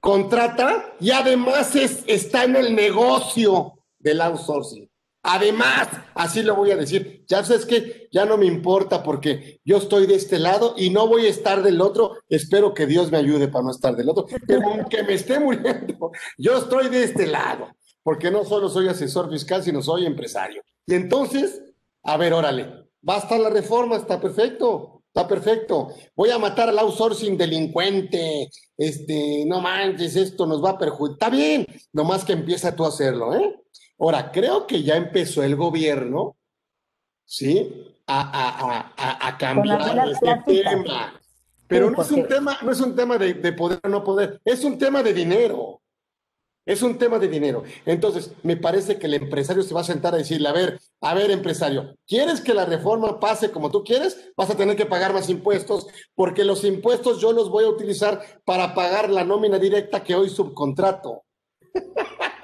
contrata y además es, está en el negocio del outsourcing. Además, así lo voy a decir, ya sabes que ya no me importa porque yo estoy de este lado y no voy a estar del otro. Espero que Dios me ayude para no estar del otro, pero aunque me esté muriendo, yo estoy de este lado, porque no solo soy asesor fiscal, sino soy empresario. Y entonces, a ver, órale, va a estar la reforma, está perfecto, Está perfecto. Voy a matar al outsourcing delincuente. Este, no manches, esto nos va a perjudicar. Está bien, nomás que empieza tú a hacerlo, ¿eh? Ahora, creo que ya empezó el gobierno, ¿sí? A, a, a, cambiar este tema. Pero no, es un tema, no es un tema de, de poder o no poder, es un tema de dinero. Es un tema de dinero. Entonces, me parece que el empresario se va a sentar a decirle, a ver, a ver, empresario, ¿quieres que la reforma pase como tú quieres? Vas a tener que pagar más impuestos, porque los impuestos yo los voy a utilizar para pagar la nómina directa que hoy subcontrato.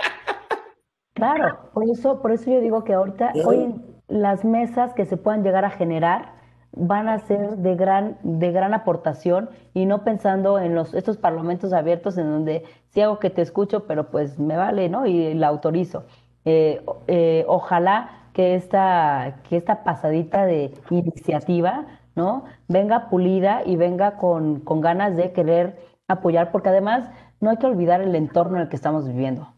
Claro, por eso, por eso yo digo que ahorita, hoy las mesas que se puedan llegar a generar, van a ser de gran, de gran aportación y no pensando en los, estos parlamentos abiertos en donde si hago que te escucho, pero pues me vale, ¿no? Y la autorizo. Eh, eh, ojalá que esta, que esta pasadita de iniciativa, ¿no? Venga pulida y venga con, con ganas de querer apoyar, porque además no hay que olvidar el entorno en el que estamos viviendo.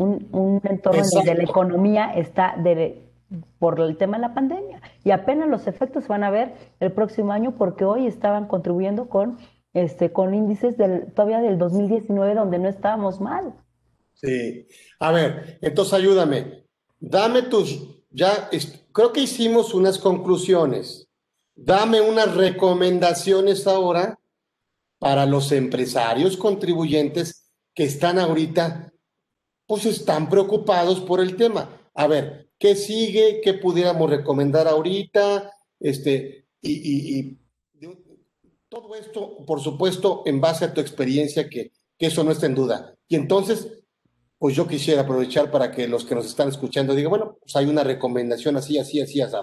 Un, un entorno donde la economía está de, por el tema de la pandemia. Y apenas los efectos van a ver el próximo año porque hoy estaban contribuyendo con, este, con índices del, todavía del 2019 donde no estábamos mal. Sí. A ver, entonces ayúdame. Dame tus, ya creo que hicimos unas conclusiones. Dame unas recomendaciones ahora para los empresarios contribuyentes que están ahorita, pues están preocupados por el tema. A ver, ¿Qué sigue? ¿Qué pudiéramos recomendar ahorita? Este, y, todo esto, por supuesto, en base a tu experiencia, que, eso no está en duda. Y entonces, pues yo quisiera aprovechar para que los que nos están escuchando digan, bueno, pues hay una recomendación así, así, así, así.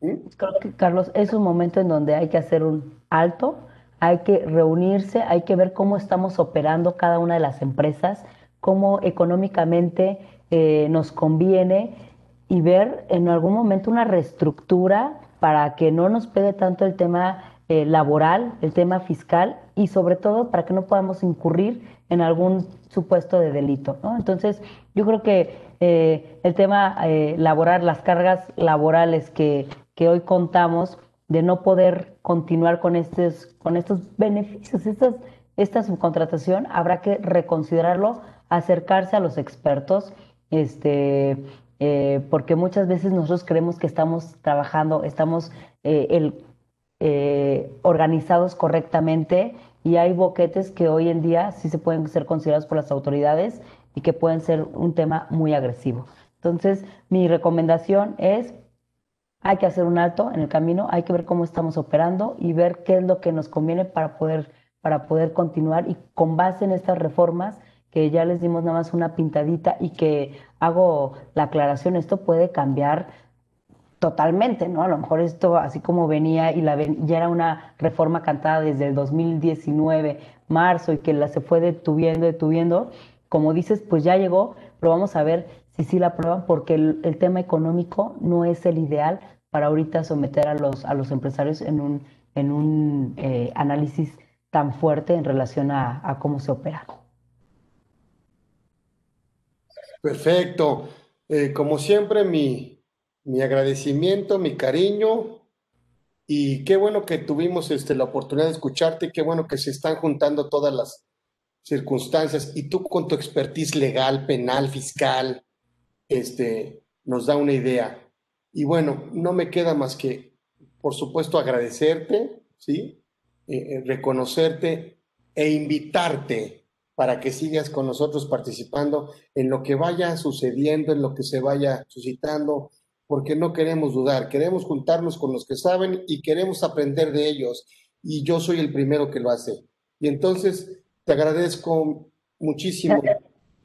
¿Mm? Creo que, Carlos, es un momento en donde hay que hacer un alto, hay que reunirse, hay que ver cómo estamos operando cada una de las empresas, cómo económicamente eh, nos conviene y ver en algún momento una reestructura para que no nos pegue tanto el tema eh, laboral, el tema fiscal y sobre todo para que no podamos incurrir en algún supuesto de delito. Entonces, yo creo que eh, el tema eh, laboral, las cargas laborales que, que, hoy contamos de no poder continuar con estos, con estos beneficios, estas, esta subcontratación, habrá que reconsiderarlo, acercarse a los expertos, este, eh, porque muchas veces nosotros creemos que estamos trabajando, estamos eh, eh, organizados correctamente y hay boquetes que hoy en día sí se pueden ser considerados por las autoridades y que pueden ser un tema muy agresivo. Entonces, mi recomendación es, hay que hacer un alto en el camino, hay que ver cómo estamos operando y ver qué es lo que nos conviene para poder, para poder continuar y con base en estas reformas que ya les dimos nada más una pintadita y que hago la aclaración, esto puede cambiar totalmente, ¿no? A lo mejor esto, así como venía y la ya era una reforma cantada desde el 2019, marzo, y que la se fue detuviendo, detuviendo, como dices, pues ya llegó, pero vamos a ver si sí la aprueban, porque el, tema económico no es el ideal para ahorita someter a los, a los empresarios en un, en un eh, análisis tan fuerte en relación a cómo se opera. Perfecto. Eh, como siempre, mi, mi, agradecimiento, mi cariño. Y qué bueno que tuvimos este, la oportunidad de escucharte, qué bueno que se están juntando todas las circunstancias y tú con tu expertise legal, penal, fiscal, este, nos da una idea. Y bueno, no me queda más que, por supuesto, agradecerte, ¿sí? Eh, eh, reconocerte e invitarte para que sigas con nosotros participando en lo que vaya sucediendo, en lo que se vaya suscitando, porque no queremos dudar, queremos juntarnos con los que saben y queremos aprender de ellos. Y yo soy el primero que lo hace. Y entonces te agradezco muchísimo.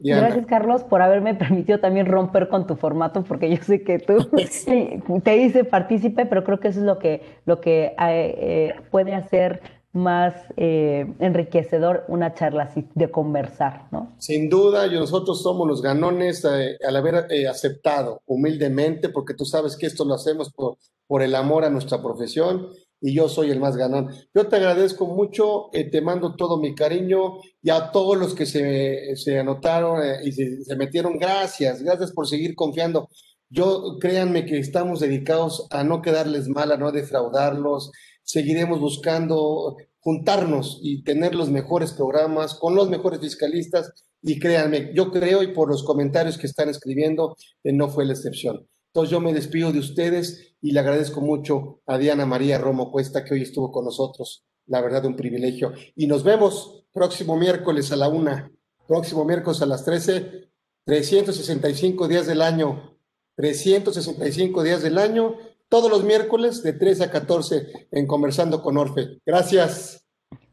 Gracias, Carlos, por haberme permitido también romper con tu formato, porque yo sé que tú te hice partícipe, pero creo que eso es lo que, lo que eh, eh, puede hacer más eh, enriquecedor una charla así de conversar, ¿no? Sin duda, nosotros somos los ganones eh, al haber eh, aceptado humildemente, porque tú sabes que esto lo hacemos por, por el amor a nuestra profesión y yo soy el más ganón. Yo te agradezco mucho, te mando todo mi cariño y a todos los que se, se anotaron y se, se metieron, gracias, gracias por seguir confiando. Yo créanme que estamos dedicados a no quedarles mal, a no defraudarlos, seguiremos buscando juntarnos y tener los mejores programas con los mejores fiscalistas y créanme, yo creo y por los comentarios que están escribiendo, eh, no fue la excepción. Entonces yo me despido de ustedes y le agradezco mucho a Diana María Romo Cuesta que hoy estuvo con nosotros. La verdad, un privilegio. Y nos vemos próximo miércoles a la una, próximo miércoles a las 13, 365 días del año, 365 días del año, todos los miércoles de 3 a 14 en Conversando con Orfe. Gracias.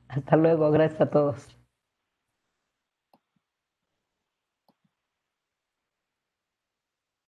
Hasta luego, gracias a todos.